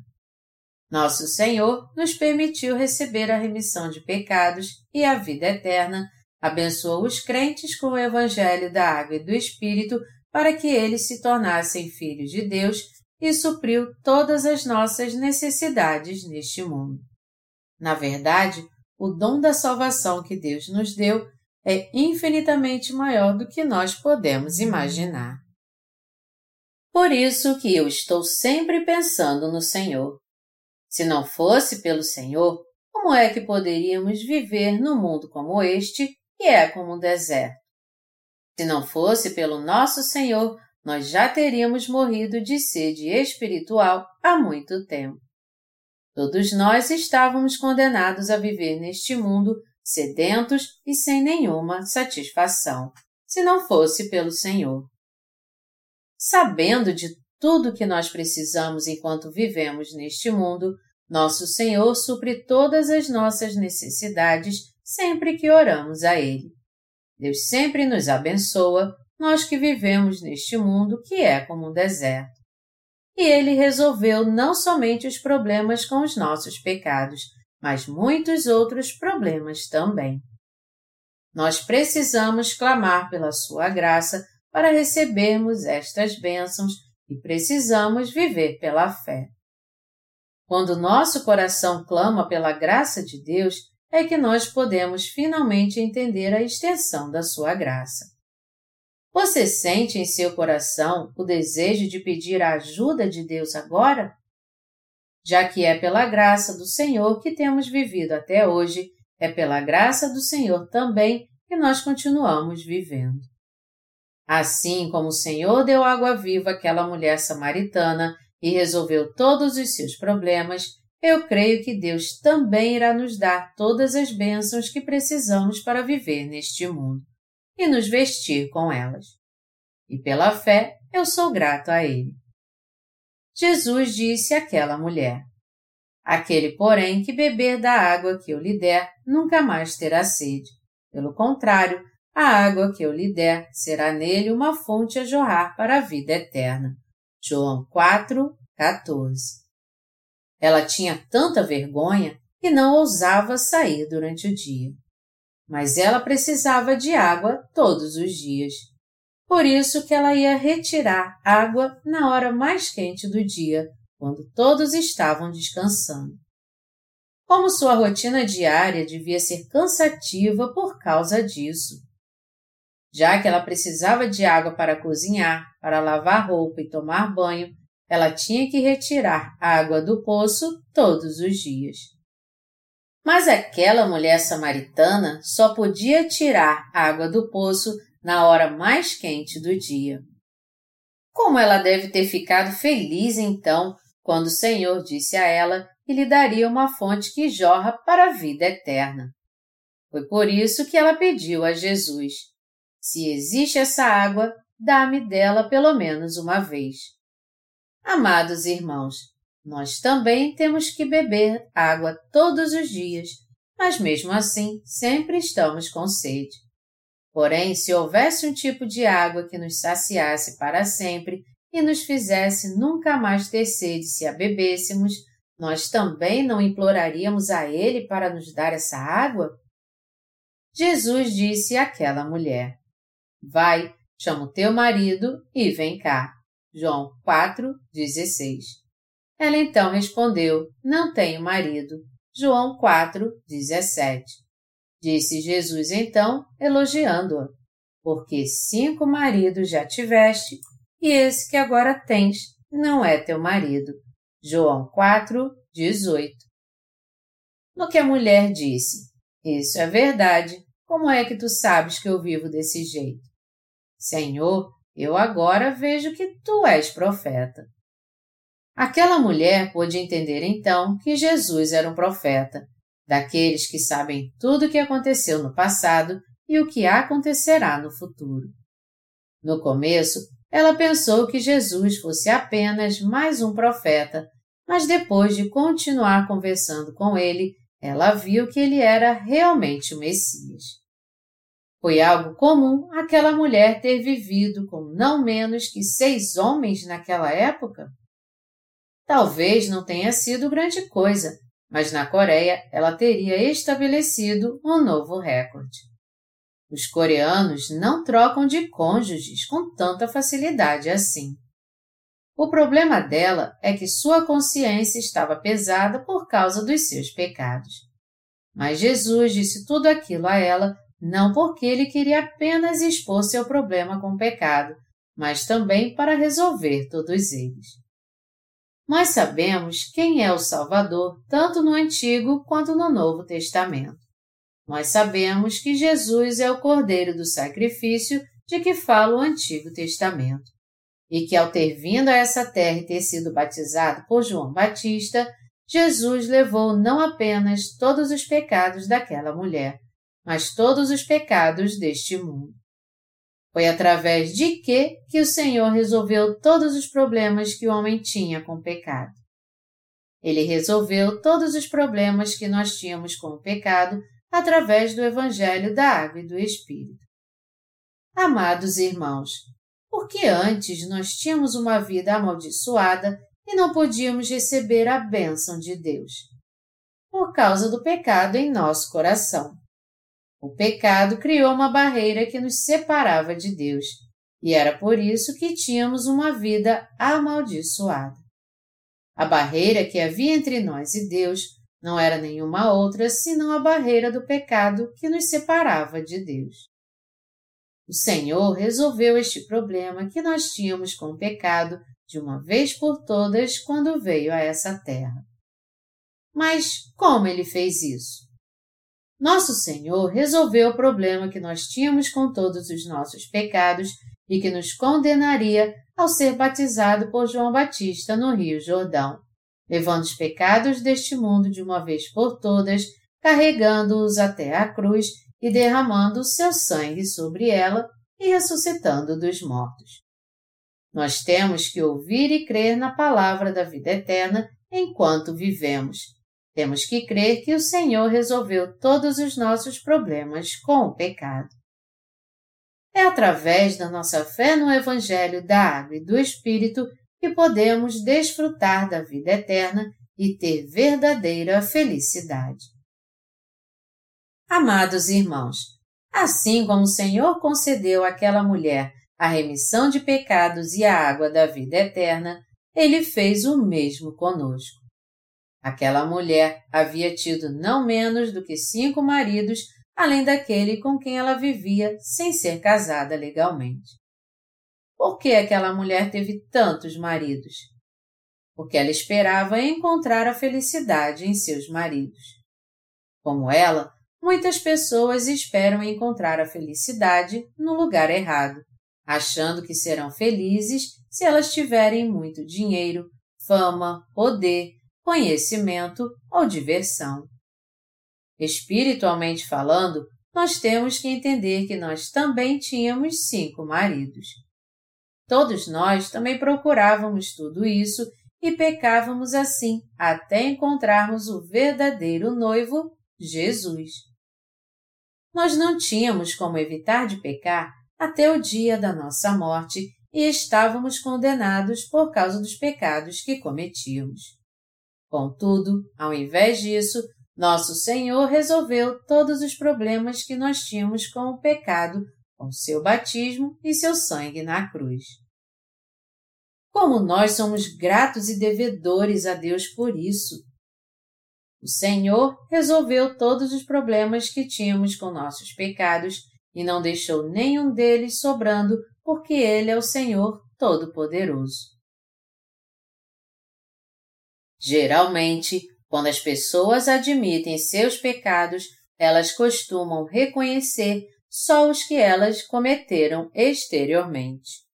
Nosso Senhor nos permitiu receber a remissão de pecados e a vida eterna, abençoou os crentes com o Evangelho da Água e do Espírito para que eles se tornassem filhos de Deus e supriu todas as nossas necessidades neste mundo. Na verdade, o dom da salvação que Deus nos deu é infinitamente maior do que nós podemos imaginar. Por isso que eu estou sempre pensando no Senhor. Se não fosse pelo Senhor, como é que poderíamos viver num mundo como este, que é como um deserto? Se não fosse pelo nosso Senhor, nós já teríamos morrido de sede espiritual há muito tempo. Todos nós estávamos condenados a viver neste mundo sedentos e sem nenhuma satisfação, se não fosse pelo Senhor. Sabendo de tudo que nós precisamos enquanto vivemos neste mundo, nosso Senhor supre todas as nossas necessidades sempre que oramos a Ele. Deus sempre nos abençoa, nós que vivemos neste mundo que é como um deserto. E ele resolveu não somente os problemas com os nossos pecados, mas muitos outros problemas também. Nós precisamos clamar pela sua graça para recebermos estas bênçãos e precisamos viver pela fé. Quando nosso coração clama pela graça de Deus, é que nós podemos finalmente entender a extensão da sua graça. Você sente em seu coração o desejo de pedir a ajuda de Deus agora? Já que é pela graça do Senhor que temos vivido até hoje, é pela graça do Senhor também que nós continuamos vivendo. Assim como o Senhor deu água viva àquela mulher samaritana e resolveu todos os seus problemas, eu creio que Deus também irá nos dar todas as bênçãos que precisamos para viver neste mundo e nos vestir com elas. E pela fé eu sou grato a Ele. Jesus disse àquela mulher: Aquele, porém, que beber da água que eu lhe der, nunca mais terá sede. Pelo contrário, a água que eu lhe der será nele uma fonte a jorrar para a vida eterna. João 4, 14. Ela tinha tanta vergonha que não ousava sair durante o dia mas ela precisava de água todos os dias. Por isso que ela ia retirar água na hora mais quente do dia, quando todos estavam descansando. Como sua rotina diária devia ser cansativa por causa disso. Já que ela precisava de água para cozinhar, para lavar roupa e tomar banho, ela tinha que retirar água do poço todos os dias. Mas aquela mulher samaritana só podia tirar água do poço na hora mais quente do dia. Como ela deve ter ficado feliz então quando o Senhor disse a ela que lhe daria uma fonte que jorra para a vida eterna. Foi por isso que ela pediu a Jesus: Se existe essa água, dá-me dela pelo menos uma vez. Amados irmãos, nós também temos que beber água todos os dias, mas mesmo assim sempre estamos com sede. Porém, se houvesse um tipo de água que nos saciasse para sempre e nos fizesse nunca mais ter sede se a bebêssemos, nós também não imploraríamos a Ele para nos dar essa água? Jesus disse àquela mulher: Vai, chama o teu marido e vem cá. João 4:16. Ela então respondeu: Não tenho marido. João 4:17. Disse Jesus então, elogiando-a: Porque cinco maridos já tiveste, e esse que agora tens não é teu marido. João 4:18. No que a mulher disse: Isso é verdade. Como é que tu sabes que eu vivo desse jeito? Senhor, eu agora vejo que tu és profeta. Aquela mulher pôde entender então que Jesus era um profeta, daqueles que sabem tudo o que aconteceu no passado e o que acontecerá no futuro. No começo, ela pensou que Jesus fosse apenas mais um profeta, mas depois de continuar conversando com ele, ela viu que ele era realmente o Messias. Foi algo comum aquela mulher ter vivido com não menos que seis homens naquela época? Talvez não tenha sido grande coisa, mas na Coreia ela teria estabelecido um novo recorde. Os coreanos não trocam de cônjuges com tanta facilidade assim. O problema dela é que sua consciência estava pesada por causa dos seus pecados. Mas Jesus disse tudo aquilo a ela não porque ele queria apenas expor seu problema com o pecado, mas também para resolver todos eles. Nós sabemos quem é o Salvador tanto no Antigo quanto no Novo Testamento. Nós sabemos que Jesus é o Cordeiro do sacrifício de que fala o Antigo Testamento, e que ao ter vindo a essa terra e ter sido batizado por João Batista, Jesus levou não apenas todos os pecados daquela mulher, mas todos os pecados deste mundo. Foi através de que que o Senhor resolveu todos os problemas que o homem tinha com o pecado. Ele resolveu todos os problemas que nós tínhamos com o pecado através do Evangelho da Água e do Espírito. Amados irmãos, porque antes nós tínhamos uma vida amaldiçoada e não podíamos receber a bênção de Deus? Por causa do pecado em nosso coração. O pecado criou uma barreira que nos separava de Deus, e era por isso que tínhamos uma vida amaldiçoada. A barreira que havia entre nós e Deus não era nenhuma outra senão a barreira do pecado que nos separava de Deus. O Senhor resolveu este problema que nós tínhamos com o pecado de uma vez por todas quando veio a essa terra. Mas como ele fez isso? Nosso Senhor resolveu o problema que nós tínhamos com todos os nossos pecados e que nos condenaria ao ser batizado por João Batista no Rio Jordão, levando os pecados deste mundo de uma vez por todas, carregando-os até a cruz e derramando o seu sangue sobre ela e ressuscitando dos mortos. Nós temos que ouvir e crer na palavra da vida eterna enquanto vivemos temos que crer que o Senhor resolveu todos os nossos problemas com o pecado. É através da nossa fé no Evangelho da Água e do Espírito que podemos desfrutar da vida eterna e ter verdadeira felicidade. Amados irmãos, assim como o Senhor concedeu àquela mulher a remissão de pecados e a água da vida eterna, ele fez o mesmo conosco. Aquela mulher havia tido não menos do que cinco maridos além daquele com quem ela vivia sem ser casada legalmente. Por que aquela mulher teve tantos maridos? Porque ela esperava encontrar a felicidade em seus maridos. Como ela, muitas pessoas esperam encontrar a felicidade no lugar errado, achando que serão felizes se elas tiverem muito dinheiro, fama, poder, conhecimento ou diversão. Espiritualmente falando, nós temos que entender que nós também tínhamos cinco maridos. Todos nós também procurávamos tudo isso e pecávamos assim até encontrarmos o verdadeiro noivo, Jesus. Nós não tínhamos como evitar de pecar até o dia da nossa morte e estávamos condenados por causa dos pecados que cometíamos. Contudo, ao invés disso, nosso Senhor resolveu todos os problemas que nós tínhamos com o pecado com seu batismo e seu sangue na cruz. Como nós somos gratos e devedores a Deus por isso. O Senhor resolveu todos os problemas que tínhamos com nossos pecados e não deixou nenhum deles sobrando, porque Ele é o Senhor Todo-Poderoso. Geralmente, quando as pessoas admitem seus pecados, elas costumam reconhecer só os que elas cometeram exteriormente.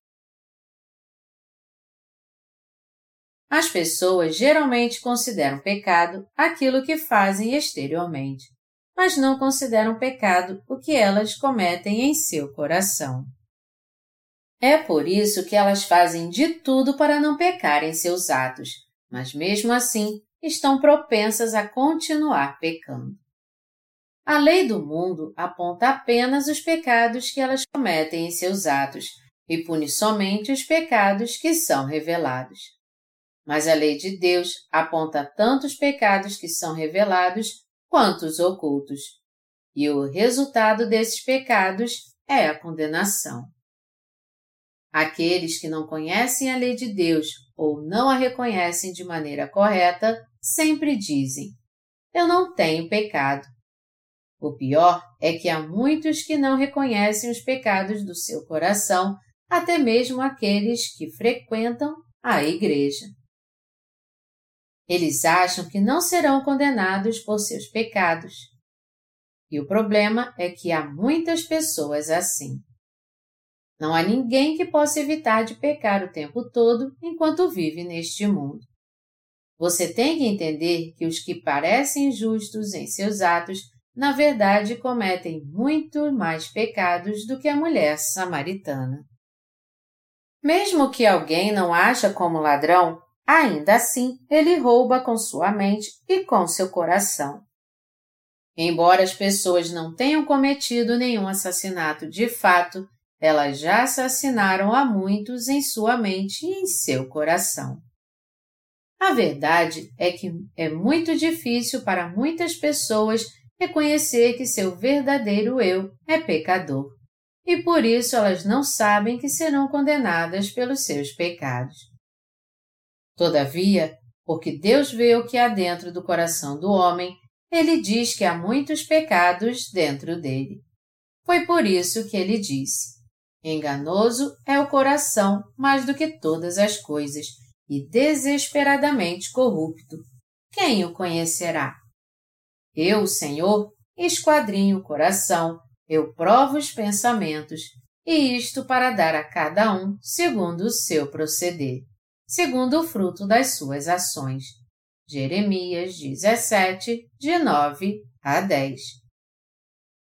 As pessoas geralmente consideram pecado aquilo que fazem exteriormente, mas não consideram pecado o que elas cometem em seu coração. É por isso que elas fazem de tudo para não pecar em seus atos, mas mesmo assim estão propensas a continuar pecando. A lei do mundo aponta apenas os pecados que elas cometem em seus atos e pune somente os pecados que são revelados. Mas a lei de Deus aponta tanto os pecados que são revelados quanto os ocultos. E o resultado desses pecados é a condenação. Aqueles que não conhecem a lei de Deus ou não a reconhecem de maneira correta sempre dizem: Eu não tenho pecado. O pior é que há muitos que não reconhecem os pecados do seu coração, até mesmo aqueles que frequentam a igreja. Eles acham que não serão condenados por seus pecados. E o problema é que há muitas pessoas assim. Não há ninguém que possa evitar de pecar o tempo todo enquanto vive neste mundo. Você tem que entender que os que parecem justos em seus atos, na verdade cometem muito mais pecados do que a mulher samaritana. Mesmo que alguém não haja como ladrão, ainda assim ele rouba com sua mente e com seu coração. Embora as pessoas não tenham cometido nenhum assassinato de fato, elas já assassinaram a muitos em sua mente e em seu coração. A verdade é que é muito difícil para muitas pessoas reconhecer que seu verdadeiro eu é pecador, e por isso elas não sabem que serão condenadas pelos seus pecados. Todavia, porque Deus vê o que há dentro do coração do homem, ele diz que há muitos pecados dentro dele. Foi por isso que ele disse: Enganoso é o coração mais do que todas as coisas, e desesperadamente corrupto. Quem o conhecerá? Eu, Senhor, esquadrinho o coração, eu provo os pensamentos, e isto para dar a cada um segundo o seu proceder, segundo o fruto das suas ações. Jeremias 17, de 9 a 10.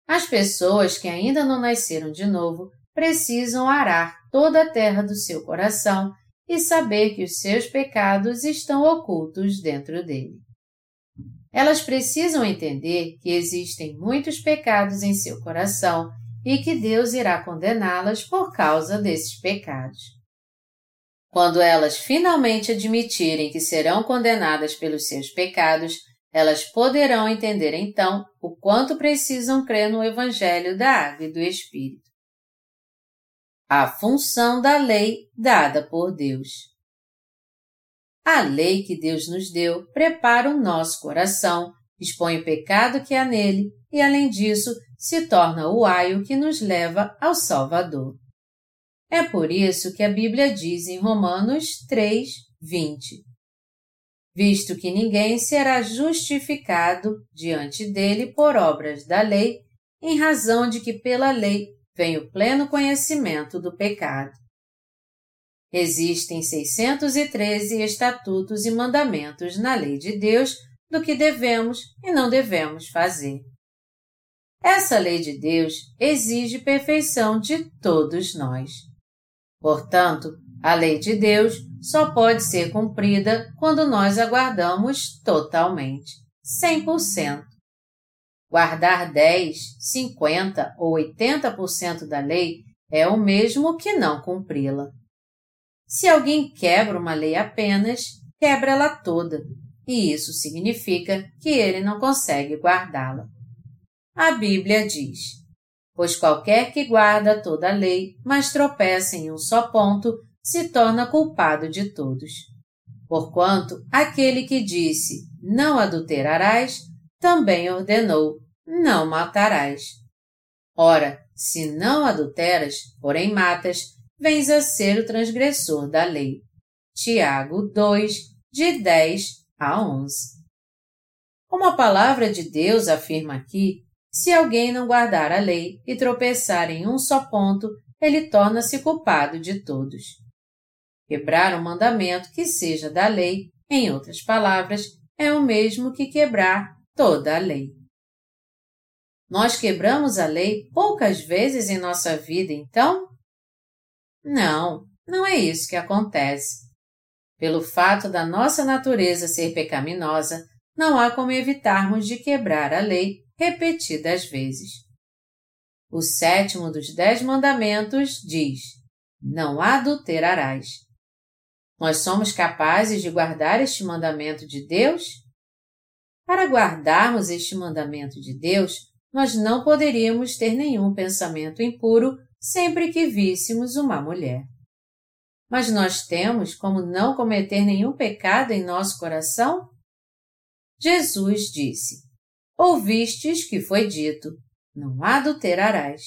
As pessoas que ainda não nasceram de novo precisam arar toda a terra do seu coração e saber que os seus pecados estão ocultos dentro dele. Elas precisam entender que existem muitos pecados em seu coração e que Deus irá condená-las por causa desses pecados. Quando elas finalmente admitirem que serão condenadas pelos seus pecados, elas poderão entender então o quanto precisam crer no Evangelho da Água e do Espírito a função da lei dada por Deus. A lei que Deus nos deu prepara o nosso coração, expõe o pecado que há nele e, além disso, se torna o aio que nos leva ao Salvador. É por isso que a Bíblia diz em Romanos 3, 20: Visto que ninguém será justificado diante dele por obras da lei, em razão de que pela lei vem o pleno conhecimento do pecado. Existem 613 estatutos e mandamentos na lei de Deus do que devemos e não devemos fazer. Essa lei de Deus exige perfeição de todos nós. Portanto, a lei de Deus só pode ser cumprida quando nós aguardamos totalmente, 100%. Guardar 10, 50 ou 80% da lei é o mesmo que não cumpri-la. Se alguém quebra uma lei apenas, quebra ela toda, e isso significa que ele não consegue guardá-la. A Bíblia diz: Pois qualquer que guarda toda a lei, mas tropeça em um só ponto, se torna culpado de todos. Porquanto aquele que disse: Não adulterarás, também ordenou: Não matarás. Ora, se não adulteras, porém matas, vens a ser o transgressor da lei. Tiago 2, de 10 a 11. Como a palavra de Deus afirma aqui, se alguém não guardar a lei e tropeçar em um só ponto, ele torna-se culpado de todos. Quebrar um mandamento que seja da lei, em outras palavras, é o mesmo que quebrar toda a lei. Nós quebramos a lei poucas vezes em nossa vida, então? Não, não é isso que acontece. Pelo fato da nossa natureza ser pecaminosa, não há como evitarmos de quebrar a lei repetidas vezes. O sétimo dos dez mandamentos diz: Não adulterarás. Nós somos capazes de guardar este mandamento de Deus? Para guardarmos este mandamento de Deus, nós não poderíamos ter nenhum pensamento impuro sempre que víssemos uma mulher. Mas nós temos como não cometer nenhum pecado em nosso coração? Jesus disse: Ouvistes que foi dito: Não adulterarás.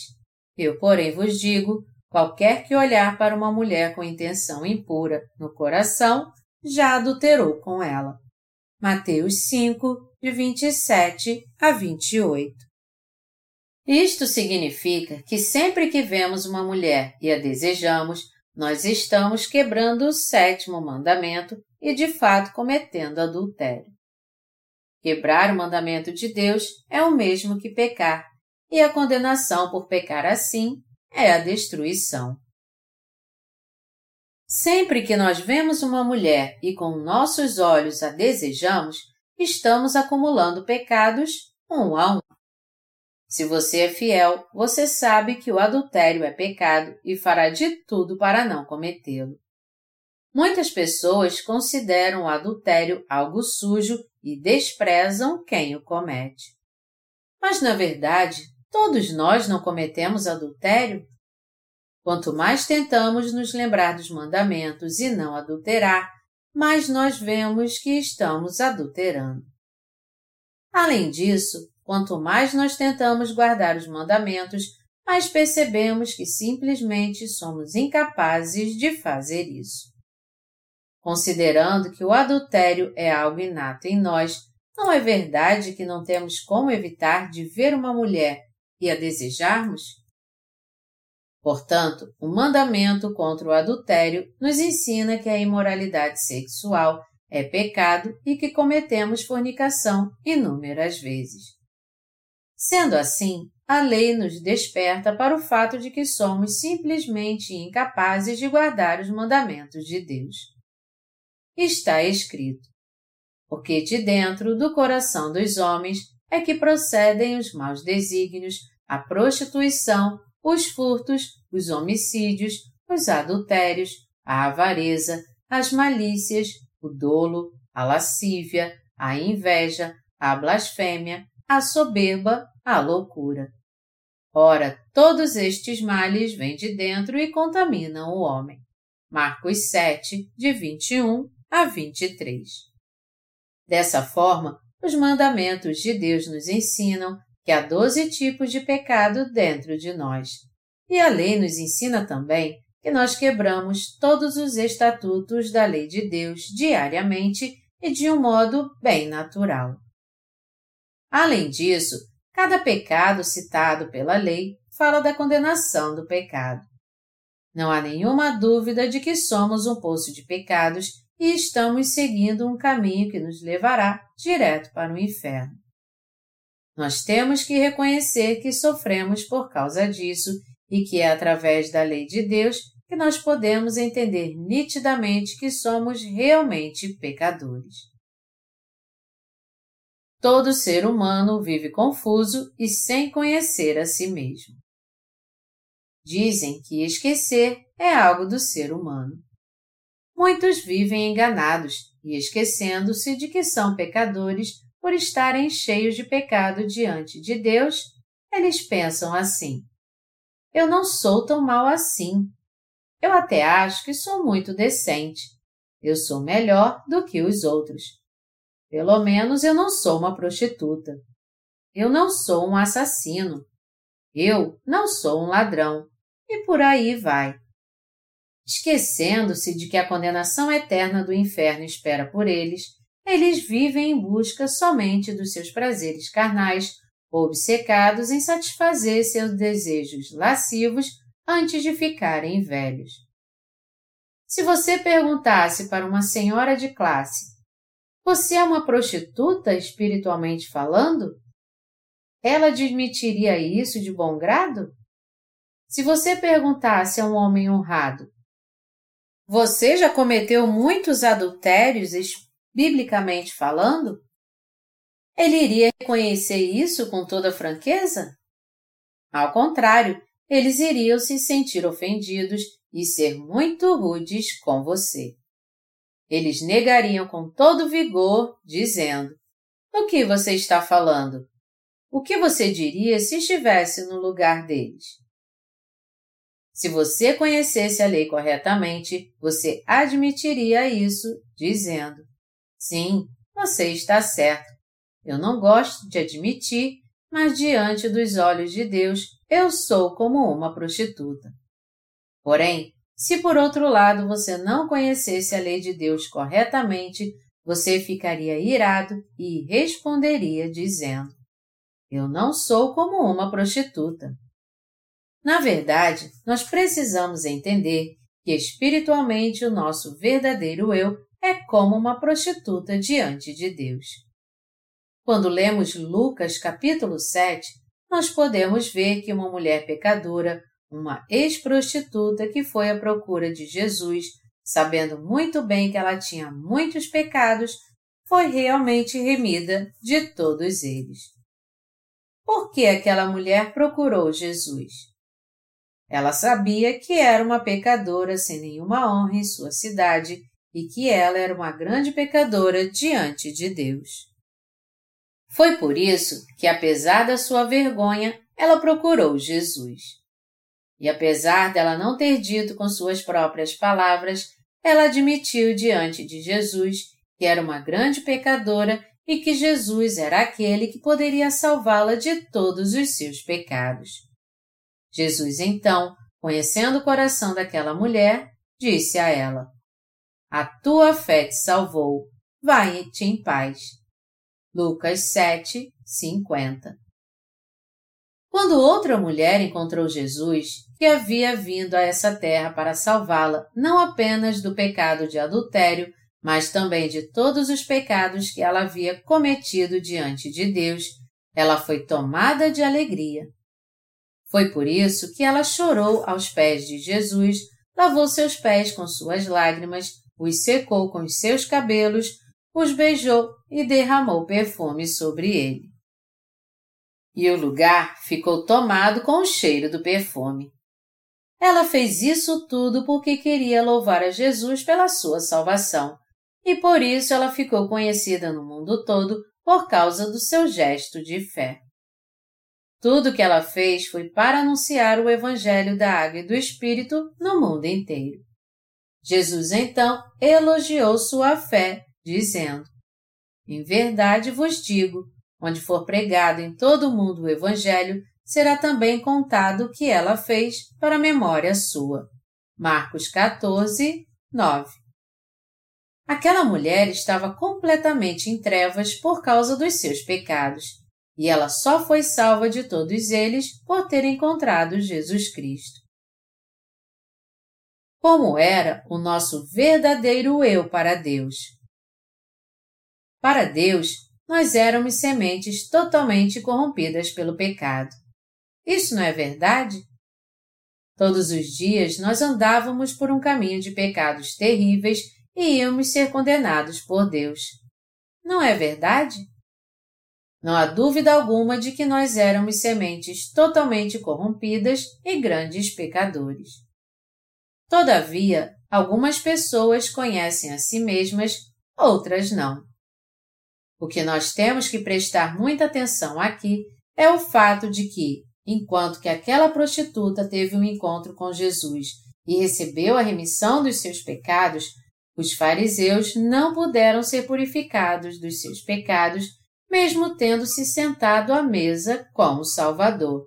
Eu, porém, vos digo: qualquer que olhar para uma mulher com intenção impura no coração, já adulterou com ela. Mateus 5, de 27 a 28. Isto significa que sempre que vemos uma mulher e a desejamos, nós estamos quebrando o sétimo mandamento e de fato cometendo adultério. Quebrar o mandamento de Deus é o mesmo que pecar, e a condenação por pecar assim é a destruição. Sempre que nós vemos uma mulher e com nossos olhos a desejamos, estamos acumulando pecados um a um. Se você é fiel, você sabe que o adultério é pecado e fará de tudo para não cometê-lo. Muitas pessoas consideram o adultério algo sujo e desprezam quem o comete. Mas, na verdade, todos nós não cometemos adultério? Quanto mais tentamos nos lembrar dos mandamentos e não adulterar, mais nós vemos que estamos adulterando. Além disso, Quanto mais nós tentamos guardar os mandamentos, mais percebemos que simplesmente somos incapazes de fazer isso. Considerando que o adultério é algo inato em nós, não é verdade que não temos como evitar de ver uma mulher e a desejarmos? Portanto, o mandamento contra o adultério nos ensina que a imoralidade sexual é pecado e que cometemos fornicação inúmeras vezes. Sendo assim, a lei nos desperta para o fato de que somos simplesmente incapazes de guardar os mandamentos de Deus. Está escrito: Porque de dentro do coração dos homens é que procedem os maus desígnios, a prostituição, os furtos, os homicídios, os adultérios, a avareza, as malícias, o dolo, a lascívia, a inveja, a blasfêmia, a soberba, a loucura. Ora, todos estes males vêm de dentro e contaminam o homem. Marcos 7, de 21 a 23. Dessa forma, os mandamentos de Deus nos ensinam que há doze tipos de pecado dentro de nós. E a lei nos ensina também que nós quebramos todos os estatutos da lei de Deus diariamente e de um modo bem natural. Além disso, cada pecado citado pela lei fala da condenação do pecado. Não há nenhuma dúvida de que somos um poço de pecados e estamos seguindo um caminho que nos levará direto para o inferno. Nós temos que reconhecer que sofremos por causa disso e que é através da lei de Deus que nós podemos entender nitidamente que somos realmente pecadores. Todo ser humano vive confuso e sem conhecer a si mesmo. Dizem que esquecer é algo do ser humano. Muitos vivem enganados e esquecendo-se de que são pecadores por estarem cheios de pecado diante de Deus, eles pensam assim: Eu não sou tão mal assim. Eu até acho que sou muito decente. Eu sou melhor do que os outros. Pelo menos eu não sou uma prostituta. Eu não sou um assassino. Eu não sou um ladrão. E por aí vai. Esquecendo-se de que a condenação eterna do inferno espera por eles, eles vivem em busca somente dos seus prazeres carnais, obcecados em satisfazer seus desejos lascivos antes de ficarem velhos. Se você perguntasse para uma senhora de classe, você é uma prostituta espiritualmente falando? Ela admitiria isso de bom grado? Se você perguntasse a um homem honrado, você já cometeu muitos adultérios, biblicamente falando? Ele iria reconhecer isso com toda franqueza? Ao contrário, eles iriam se sentir ofendidos e ser muito rudes com você. Eles negariam com todo vigor, dizendo: O que você está falando? O que você diria se estivesse no lugar deles? Se você conhecesse a lei corretamente, você admitiria isso, dizendo: Sim, você está certo. Eu não gosto de admitir, mas diante dos olhos de Deus, eu sou como uma prostituta. Porém, se por outro lado você não conhecesse a lei de Deus corretamente, você ficaria irado e responderia dizendo: Eu não sou como uma prostituta. Na verdade, nós precisamos entender que espiritualmente o nosso verdadeiro eu é como uma prostituta diante de Deus. Quando lemos Lucas capítulo 7, nós podemos ver que uma mulher pecadora, uma ex-prostituta que foi à procura de Jesus, sabendo muito bem que ela tinha muitos pecados, foi realmente remida de todos eles. Por que aquela mulher procurou Jesus? Ela sabia que era uma pecadora sem nenhuma honra em sua cidade e que ela era uma grande pecadora diante de Deus. Foi por isso que, apesar da sua vergonha, ela procurou Jesus. E apesar dela não ter dito com suas próprias palavras, ela admitiu diante de Jesus que era uma grande pecadora e que Jesus era aquele que poderia salvá-la de todos os seus pecados. Jesus, então, conhecendo o coração daquela mulher, disse a ela: A tua fé te salvou, vai-te em paz. Lucas 7, 50 Quando outra mulher encontrou Jesus, que havia vindo a essa terra para salvá-la não apenas do pecado de adultério, mas também de todos os pecados que ela havia cometido diante de Deus, ela foi tomada de alegria. Foi por isso que ela chorou aos pés de Jesus, lavou seus pés com suas lágrimas, os secou com os seus cabelos, os beijou e derramou perfume sobre ele. E o lugar ficou tomado com o cheiro do perfume. Ela fez isso tudo porque queria louvar a Jesus pela sua salvação, e por isso ela ficou conhecida no mundo todo por causa do seu gesto de fé. Tudo que ela fez foi para anunciar o Evangelho da Água e do Espírito no mundo inteiro. Jesus então elogiou sua fé, dizendo: Em verdade vos digo, onde for pregado em todo o mundo o Evangelho, será também contado o que ela fez para memória sua. Marcos 14, 9. Aquela mulher estava completamente em trevas por causa dos seus pecados, e ela só foi salva de todos eles por ter encontrado Jesus Cristo. Como era o nosso verdadeiro eu para Deus? Para Deus, nós éramos sementes totalmente corrompidas pelo pecado. Isso não é verdade? Todos os dias nós andávamos por um caminho de pecados terríveis e íamos ser condenados por Deus. Não é verdade? Não há dúvida alguma de que nós éramos sementes totalmente corrompidas e grandes pecadores. Todavia, algumas pessoas conhecem a si mesmas, outras não. O que nós temos que prestar muita atenção aqui é o fato de que, enquanto que aquela prostituta teve um encontro com Jesus e recebeu a remissão dos seus pecados, os fariseus não puderam ser purificados dos seus pecados, mesmo tendo se sentado à mesa com o Salvador.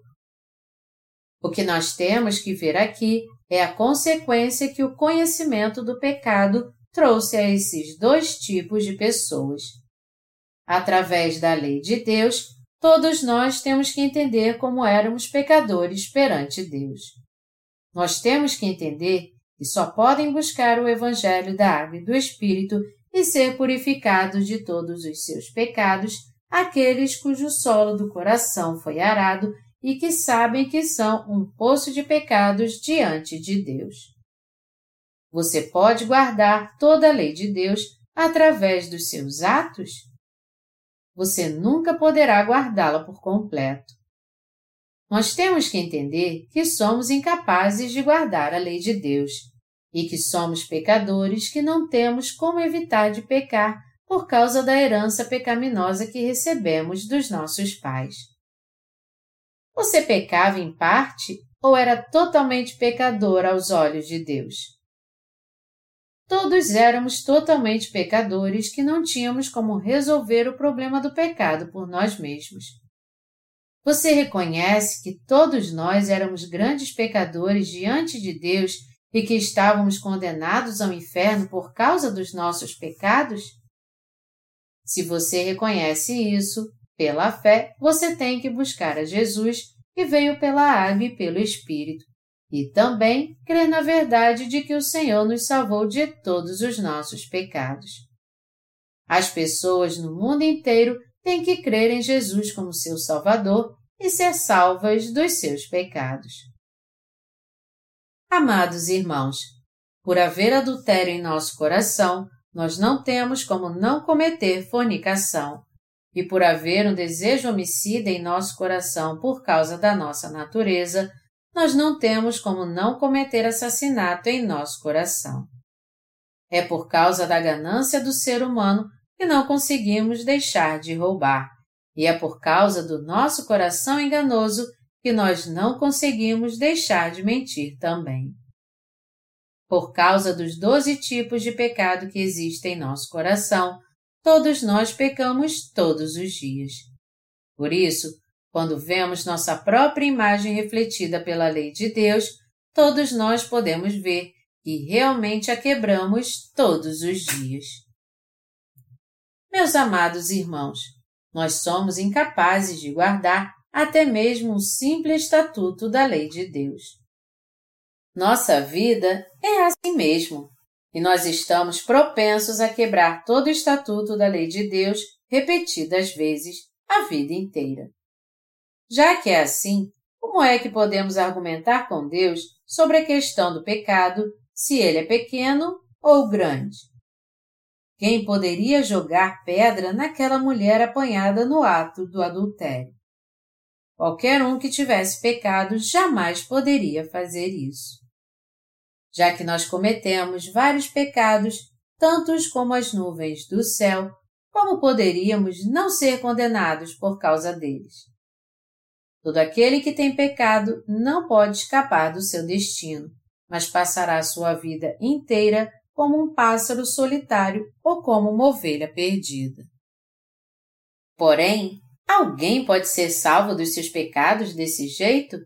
O que nós temos que ver aqui é a consequência que o conhecimento do pecado trouxe a esses dois tipos de pessoas. Através da lei de Deus, todos nós temos que entender como éramos pecadores perante Deus. Nós temos que entender que só podem buscar o Evangelho da Água e do Espírito e ser purificados de todos os seus pecados aqueles cujo solo do coração foi arado e que sabem que são um poço de pecados diante de Deus. Você pode guardar toda a lei de Deus através dos seus atos? você nunca poderá guardá-la por completo. Nós temos que entender que somos incapazes de guardar a lei de Deus e que somos pecadores que não temos como evitar de pecar por causa da herança pecaminosa que recebemos dos nossos pais. Você pecava em parte ou era totalmente pecador aos olhos de Deus? Todos éramos totalmente pecadores que não tínhamos como resolver o problema do pecado por nós mesmos. Você reconhece que todos nós éramos grandes pecadores diante de Deus e que estávamos condenados ao inferno por causa dos nossos pecados? Se você reconhece isso, pela fé, você tem que buscar a Jesus que veio pela água e pelo Espírito e também crer na verdade de que o Senhor nos salvou de todos os nossos pecados. As pessoas no mundo inteiro têm que crer em Jesus como seu Salvador e ser salvas dos seus pecados. Amados irmãos, por haver adultério em nosso coração, nós não temos como não cometer fornicação. E por haver um desejo homicida em nosso coração por causa da nossa natureza, nós não temos como não cometer assassinato em nosso coração. É por causa da ganância do ser humano que não conseguimos deixar de roubar, e é por causa do nosso coração enganoso que nós não conseguimos deixar de mentir também. Por causa dos doze tipos de pecado que existem em nosso coração, todos nós pecamos todos os dias. Por isso, quando vemos nossa própria imagem refletida pela lei de Deus, todos nós podemos ver que realmente a quebramos todos os dias. Meus amados irmãos, nós somos incapazes de guardar até mesmo um simples estatuto da lei de Deus. Nossa vida é assim mesmo, e nós estamos propensos a quebrar todo o estatuto da lei de Deus repetidas vezes a vida inteira. Já que é assim, como é que podemos argumentar com Deus sobre a questão do pecado, se ele é pequeno ou grande? Quem poderia jogar pedra naquela mulher apanhada no ato do adultério? Qualquer um que tivesse pecado jamais poderia fazer isso. Já que nós cometemos vários pecados, tantos como as nuvens do céu, como poderíamos não ser condenados por causa deles? Todo aquele que tem pecado não pode escapar do seu destino, mas passará sua vida inteira como um pássaro solitário ou como uma ovelha perdida. Porém, Alguém pode ser salvo dos seus pecados desse jeito?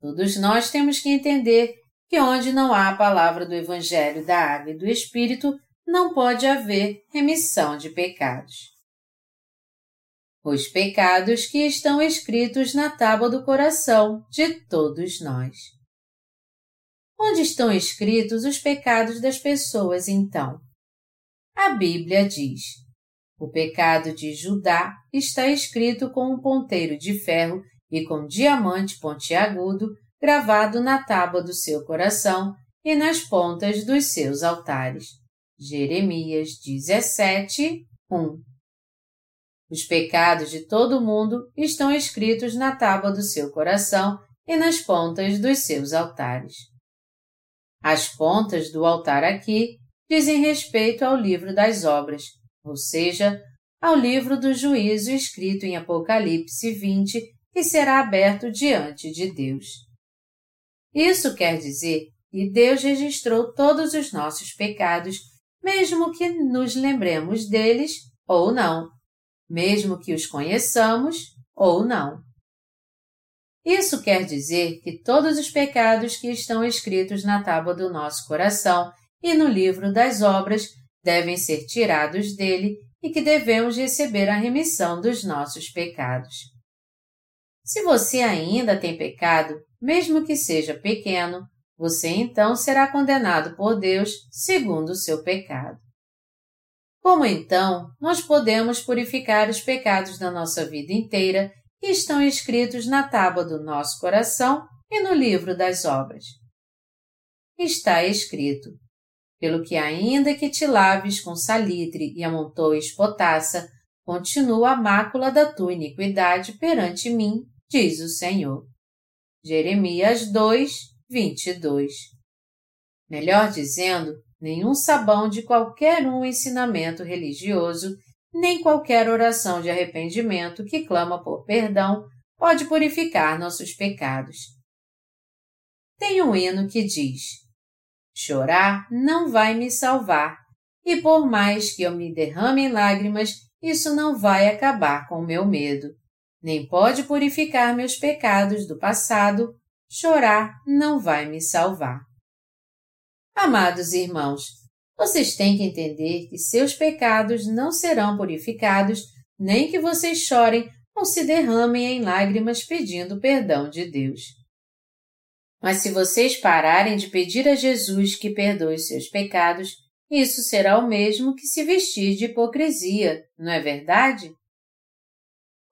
Todos nós temos que entender que onde não há a palavra do Evangelho da Água e do Espírito, não pode haver remissão de pecados. Os pecados que estão escritos na tábua do coração de todos nós. Onde estão escritos os pecados das pessoas, então? A Bíblia diz: o pecado de Judá está escrito com um ponteiro de ferro e com diamante pontiagudo gravado na tábua do seu coração e nas pontas dos seus altares. Jeremias 17, 1 Os pecados de todo mundo estão escritos na tábua do seu coração e nas pontas dos seus altares. As pontas do altar aqui dizem respeito ao livro das obras, ou seja, ao livro do juízo escrito em Apocalipse 20, que será aberto diante de Deus. Isso quer dizer que Deus registrou todos os nossos pecados, mesmo que nos lembremos deles ou não, mesmo que os conheçamos ou não. Isso quer dizer que todos os pecados que estão escritos na tábua do nosso coração e no livro das obras devem ser tirados dele e que devemos receber a remissão dos nossos pecados. Se você ainda tem pecado, mesmo que seja pequeno, você então será condenado por Deus segundo o seu pecado. Como então nós podemos purificar os pecados da nossa vida inteira que estão escritos na tábua do nosso coração e no livro das obras? Está escrito: pelo que ainda que te laves com salitre e amontoes potassa, continua a mácula da tua iniquidade perante mim, diz o Senhor. Jeremias 2, 22 Melhor dizendo, nenhum sabão de qualquer um ensinamento religioso, nem qualquer oração de arrependimento que clama por perdão pode purificar nossos pecados. Tem um hino que diz: Chorar não vai me salvar, e por mais que eu me derrame em lágrimas, isso não vai acabar com o meu medo. Nem pode purificar meus pecados do passado, chorar não vai me salvar. Amados irmãos, vocês têm que entender que seus pecados não serão purificados, nem que vocês chorem ou se derramem em lágrimas pedindo perdão de Deus. Mas se vocês pararem de pedir a Jesus que perdoe seus pecados, isso será o mesmo que se vestir de hipocrisia, não é verdade?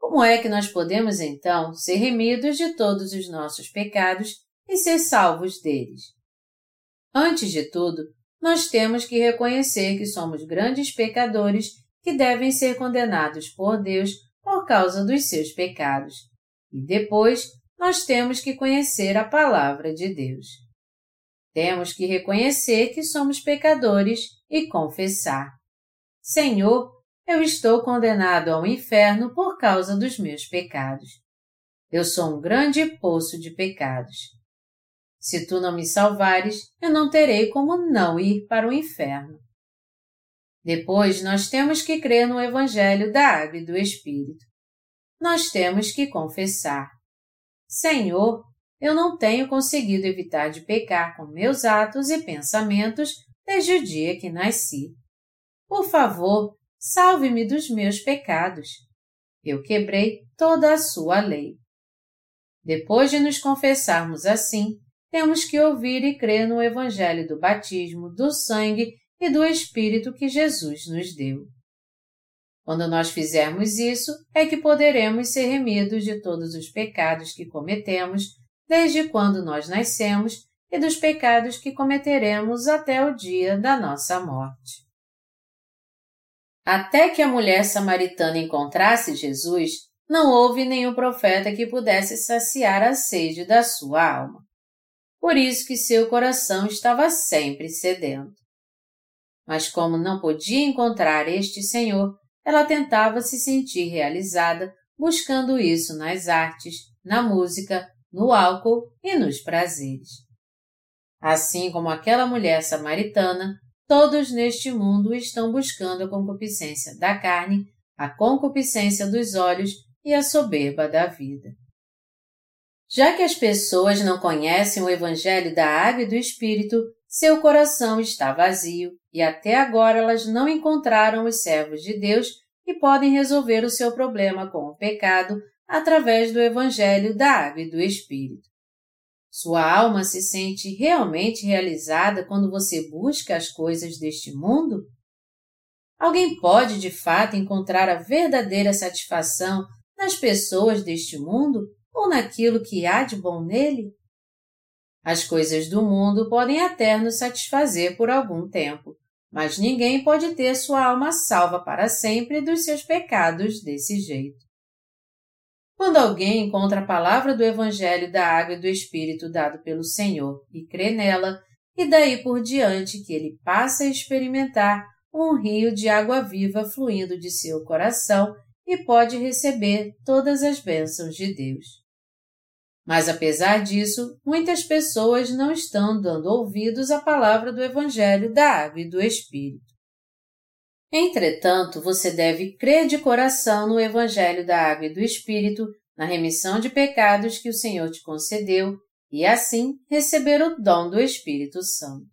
Como é que nós podemos então ser remidos de todos os nossos pecados e ser salvos deles? Antes de tudo, nós temos que reconhecer que somos grandes pecadores que devem ser condenados por Deus por causa dos seus pecados. E depois nós temos que conhecer a palavra de Deus. Temos que reconhecer que somos pecadores e confessar: Senhor, eu estou condenado ao inferno por causa dos meus pecados. Eu sou um grande poço de pecados. Se tu não me salvares, eu não terei como não ir para o inferno. Depois, nós temos que crer no Evangelho da Água e do Espírito. Nós temos que confessar: Senhor, eu não tenho conseguido evitar de pecar com meus atos e pensamentos desde o dia que nasci. Por favor, salve-me dos meus pecados. Eu quebrei toda a sua lei. Depois de nos confessarmos assim, temos que ouvir e crer no Evangelho do batismo, do sangue e do Espírito que Jesus nos deu. Quando nós fizermos isso, é que poderemos ser remidos de todos os pecados que cometemos desde quando nós nascemos e dos pecados que cometeremos até o dia da nossa morte. Até que a mulher samaritana encontrasse Jesus, não houve nenhum profeta que pudesse saciar a sede da sua alma. Por isso que seu coração estava sempre sedento. Mas como não podia encontrar este Senhor, ela tentava se sentir realizada buscando isso nas artes, na música, no álcool e nos prazeres. Assim como aquela mulher samaritana, todos neste mundo estão buscando a concupiscência da carne, a concupiscência dos olhos e a soberba da vida. Já que as pessoas não conhecem o Evangelho da Água e do Espírito, seu coração está vazio e até agora elas não encontraram os servos de Deus que podem resolver o seu problema com o pecado através do Evangelho da Água e do Espírito. Sua alma se sente realmente realizada quando você busca as coisas deste mundo? Alguém pode de fato encontrar a verdadeira satisfação nas pessoas deste mundo ou naquilo que há de bom nele? As coisas do mundo podem até nos satisfazer por algum tempo, mas ninguém pode ter sua alma salva para sempre dos seus pecados desse jeito. Quando alguém encontra a palavra do Evangelho da Água e do Espírito dado pelo Senhor e crê nela, e daí por diante que ele passa a experimentar um rio de água viva fluindo de seu coração e pode receber todas as bênçãos de Deus. Mas apesar disso, muitas pessoas não estão dando ouvidos à palavra do Evangelho da Água e do Espírito. Entretanto, você deve crer de coração no Evangelho da Água e do Espírito, na remissão de pecados que o Senhor te concedeu, e assim receber o dom do Espírito Santo.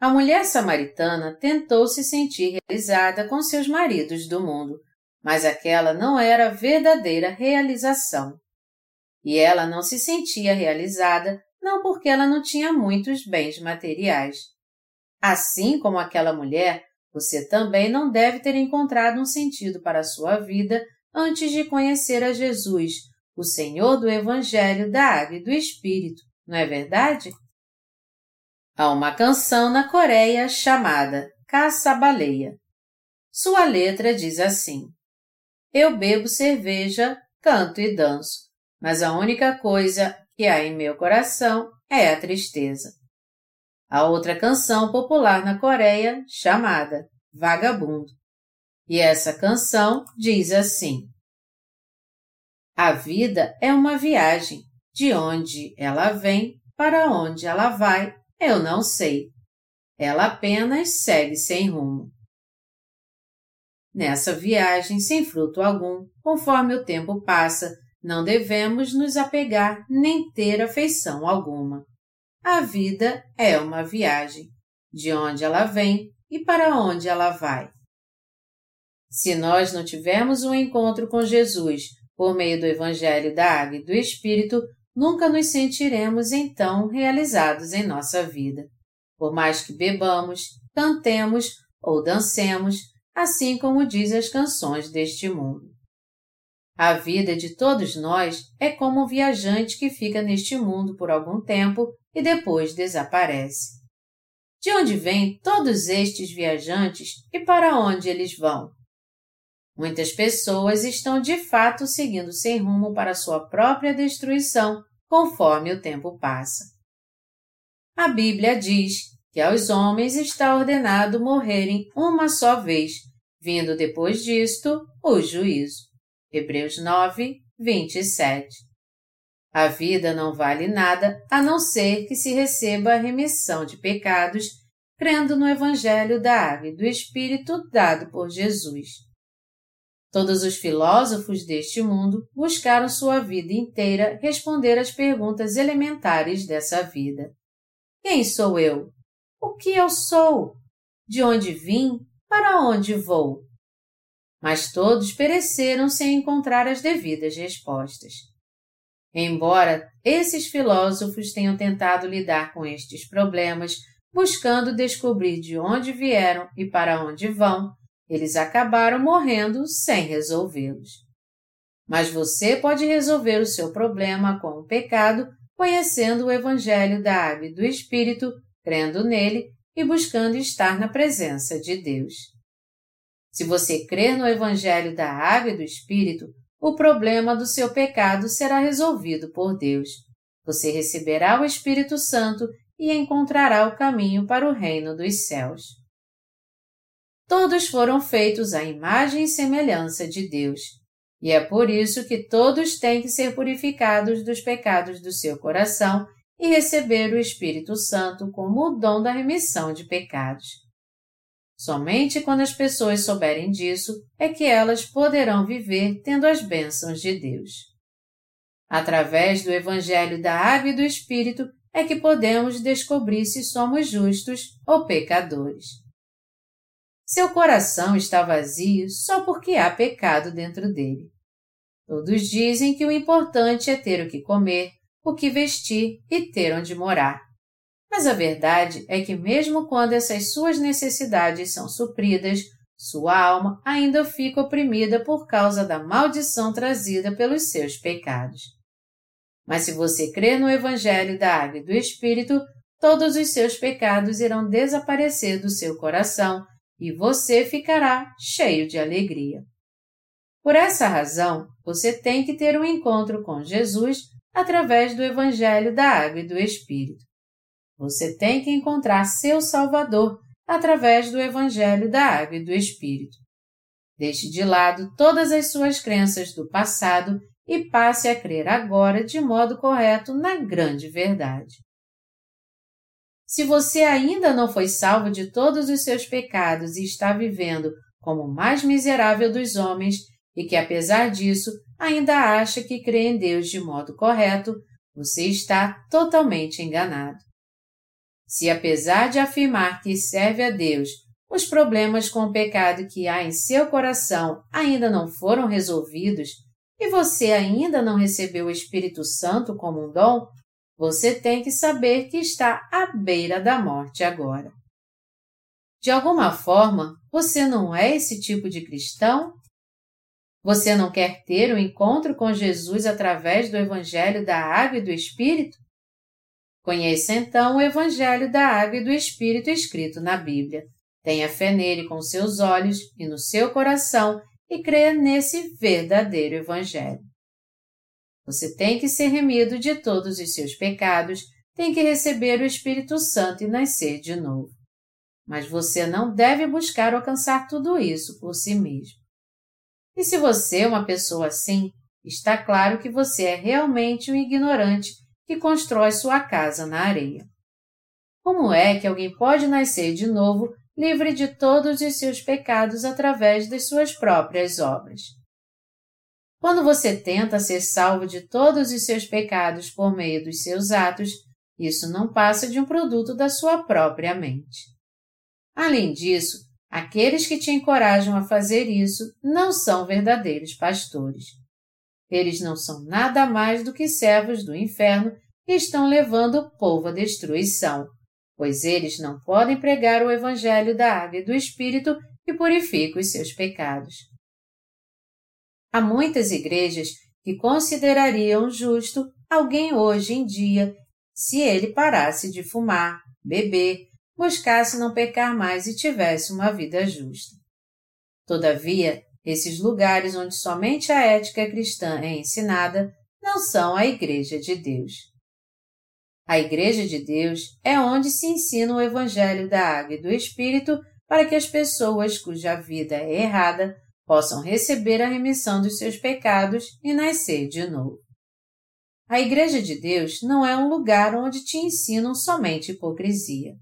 A mulher samaritana tentou se sentir realizada com seus maridos do mundo, mas aquela não era a verdadeira realização. E ela não se sentia realizada não porque ela não tinha muitos bens materiais. Assim como aquela mulher, você também não deve ter encontrado um sentido para a sua vida antes de conhecer a Jesus, o Senhor do Evangelho da Água e do Espírito, não é verdade? Há uma canção na Coreia chamada Caça-Baleia. Sua letra diz assim: Eu bebo cerveja, canto e danço, mas a única coisa que há em meu coração é a tristeza a outra canção popular na Coreia chamada Vagabundo. E essa canção diz assim: A vida é uma viagem, de onde ela vem para onde ela vai, eu não sei. Ela apenas segue sem rumo. Nessa viagem sem fruto algum, conforme o tempo passa, não devemos nos apegar nem ter afeição alguma. A vida é uma viagem, de onde ela vem e para onde ela vai. Se nós não tivermos um encontro com Jesus por meio do Evangelho da Água e do Espírito, nunca nos sentiremos então realizados em nossa vida. Por mais que bebamos, cantemos ou dancemos, assim como diz as canções deste mundo. A vida de todos nós é como um viajante que fica neste mundo por algum tempo e depois desaparece. De onde vêm todos estes viajantes e para onde eles vão? Muitas pessoas estão de fato seguindo sem rumo para sua própria destruição conforme o tempo passa. A Bíblia diz que aos homens está ordenado morrerem uma só vez, vindo depois disto o juízo. Hebreus 9, 27. A vida não vale nada a não ser que se receba a remissão de pecados, crendo no Evangelho da Água e do Espírito dado por Jesus. Todos os filósofos deste mundo buscaram sua vida inteira responder às perguntas elementares dessa vida. Quem sou eu? O que eu sou? De onde vim? Para onde vou? Mas todos pereceram sem encontrar as devidas respostas. Embora esses filósofos tenham tentado lidar com estes problemas, buscando descobrir de onde vieram e para onde vão, eles acabaram morrendo sem resolvê-los. Mas você pode resolver o seu problema com o pecado conhecendo o Evangelho da Água e do Espírito, crendo nele e buscando estar na presença de Deus. Se você crer no Evangelho da Água e do Espírito, o problema do seu pecado será resolvido por Deus. Você receberá o Espírito Santo e encontrará o caminho para o reino dos céus. Todos foram feitos à imagem e semelhança de Deus, e é por isso que todos têm que ser purificados dos pecados do seu coração e receber o Espírito Santo como o dom da remissão de pecados. Somente quando as pessoas souberem disso é que elas poderão viver tendo as bênçãos de Deus. Através do Evangelho da Água e do Espírito é que podemos descobrir se somos justos ou pecadores. Seu coração está vazio só porque há pecado dentro dele. Todos dizem que o importante é ter o que comer, o que vestir e ter onde morar. Mas a verdade é que, mesmo quando essas suas necessidades são supridas, sua alma ainda fica oprimida por causa da maldição trazida pelos seus pecados. Mas se você crer no Evangelho da Água e do Espírito, todos os seus pecados irão desaparecer do seu coração e você ficará cheio de alegria. Por essa razão, você tem que ter um encontro com Jesus através do Evangelho da Água e do Espírito. Você tem que encontrar seu Salvador através do Evangelho da Água e do Espírito. Deixe de lado todas as suas crenças do passado e passe a crer agora de modo correto na grande verdade. Se você ainda não foi salvo de todos os seus pecados e está vivendo como o mais miserável dos homens, e que apesar disso ainda acha que crê em Deus de modo correto, você está totalmente enganado. Se apesar de afirmar que serve a Deus, os problemas com o pecado que há em seu coração ainda não foram resolvidos e você ainda não recebeu o Espírito Santo como um dom, você tem que saber que está à beira da morte agora. De alguma forma, você não é esse tipo de cristão? Você não quer ter um encontro com Jesus através do Evangelho da Água e do Espírito? Conheça então o Evangelho da Água e do Espírito escrito na Bíblia. Tenha fé nele com seus olhos e no seu coração e creia nesse verdadeiro Evangelho. Você tem que ser remido de todos os seus pecados, tem que receber o Espírito Santo e nascer de novo. Mas você não deve buscar alcançar tudo isso por si mesmo. E se você é uma pessoa assim, está claro que você é realmente um ignorante que constrói sua casa na areia. Como é que alguém pode nascer de novo livre de todos os seus pecados através das suas próprias obras? Quando você tenta ser salvo de todos os seus pecados por meio dos seus atos, isso não passa de um produto da sua própria mente. Além disso, Aqueles que te encorajam a fazer isso não são verdadeiros pastores. Eles não são nada mais do que servos do inferno e estão levando o povo à destruição, pois eles não podem pregar o evangelho da água e do Espírito que purifica os seus pecados. Há muitas igrejas que considerariam justo alguém hoje em dia se ele parasse de fumar, beber, buscasse não pecar mais e tivesse uma vida justa. Todavia, esses lugares onde somente a ética cristã é ensinada não são a Igreja de Deus. A Igreja de Deus é onde se ensina o Evangelho da Água e do Espírito para que as pessoas cuja vida é errada possam receber a remissão dos seus pecados e nascer de novo. A Igreja de Deus não é um lugar onde te ensinam somente hipocrisia.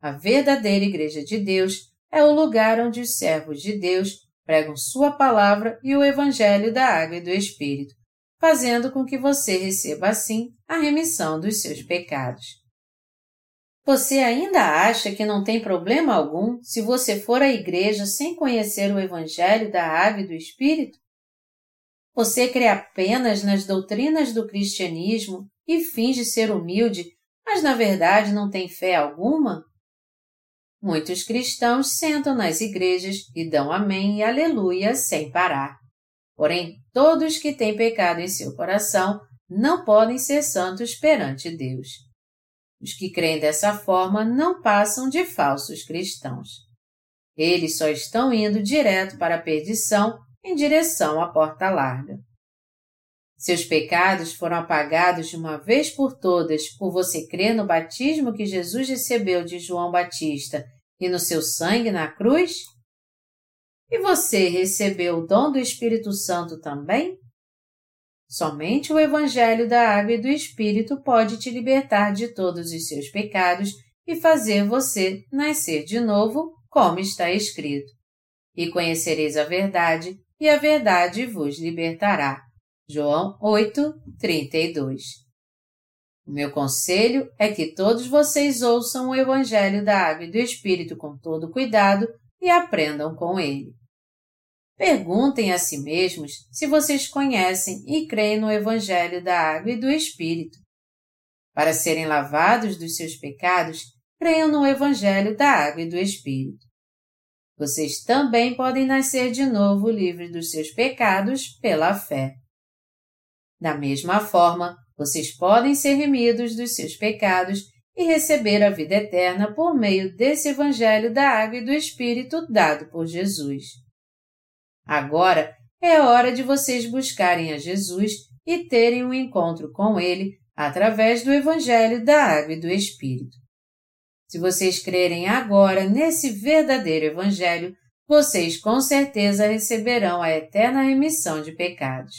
A verdadeira Igreja de Deus é o lugar onde os servos de Deus pregam Sua palavra e o Evangelho da Água e do Espírito, fazendo com que você receba assim a remissão dos seus pecados. Você ainda acha que não tem problema algum se você for à igreja sem conhecer o Evangelho da Água e do Espírito? Você crê apenas nas doutrinas do cristianismo e finge ser humilde, mas na verdade não tem fé alguma? Muitos cristãos sentam nas igrejas e dão amém e aleluia sem parar. Porém, todos que têm pecado em seu coração não podem ser santos perante Deus. Os que creem dessa forma não passam de falsos cristãos. Eles só estão indo direto para a perdição em direção à porta larga. Seus pecados foram apagados de uma vez por todas por você crer no batismo que Jesus recebeu de João Batista e no seu sangue na cruz? E você recebeu o dom do Espírito Santo também? Somente o Evangelho da Água e do Espírito pode te libertar de todos os seus pecados e fazer você nascer de novo como está escrito: E conhecereis a verdade, e a verdade vos libertará. João 8, 32. O meu conselho é que todos vocês ouçam o Evangelho da Água e do Espírito com todo cuidado e aprendam com ele. Perguntem a si mesmos se vocês conhecem e creem no Evangelho da Água e do Espírito. Para serem lavados dos seus pecados, creiam no Evangelho da Água e do Espírito. Vocês também podem nascer de novo livres dos seus pecados pela fé. Da mesma forma, vocês podem ser remidos dos seus pecados e receber a vida eterna por meio desse Evangelho da Água e do Espírito dado por Jesus. Agora é hora de vocês buscarem a Jesus e terem um encontro com Ele através do Evangelho da Água e do Espírito. Se vocês crerem agora nesse verdadeiro Evangelho, vocês com certeza receberão a eterna remissão de pecados.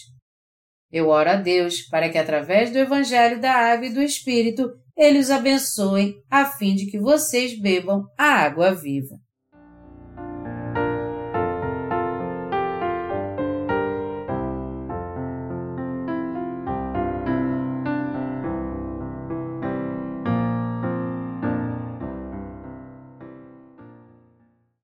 Eu oro a Deus para que, através do Evangelho da Água e do Espírito, Ele os abençoe, a fim de que vocês bebam a água viva.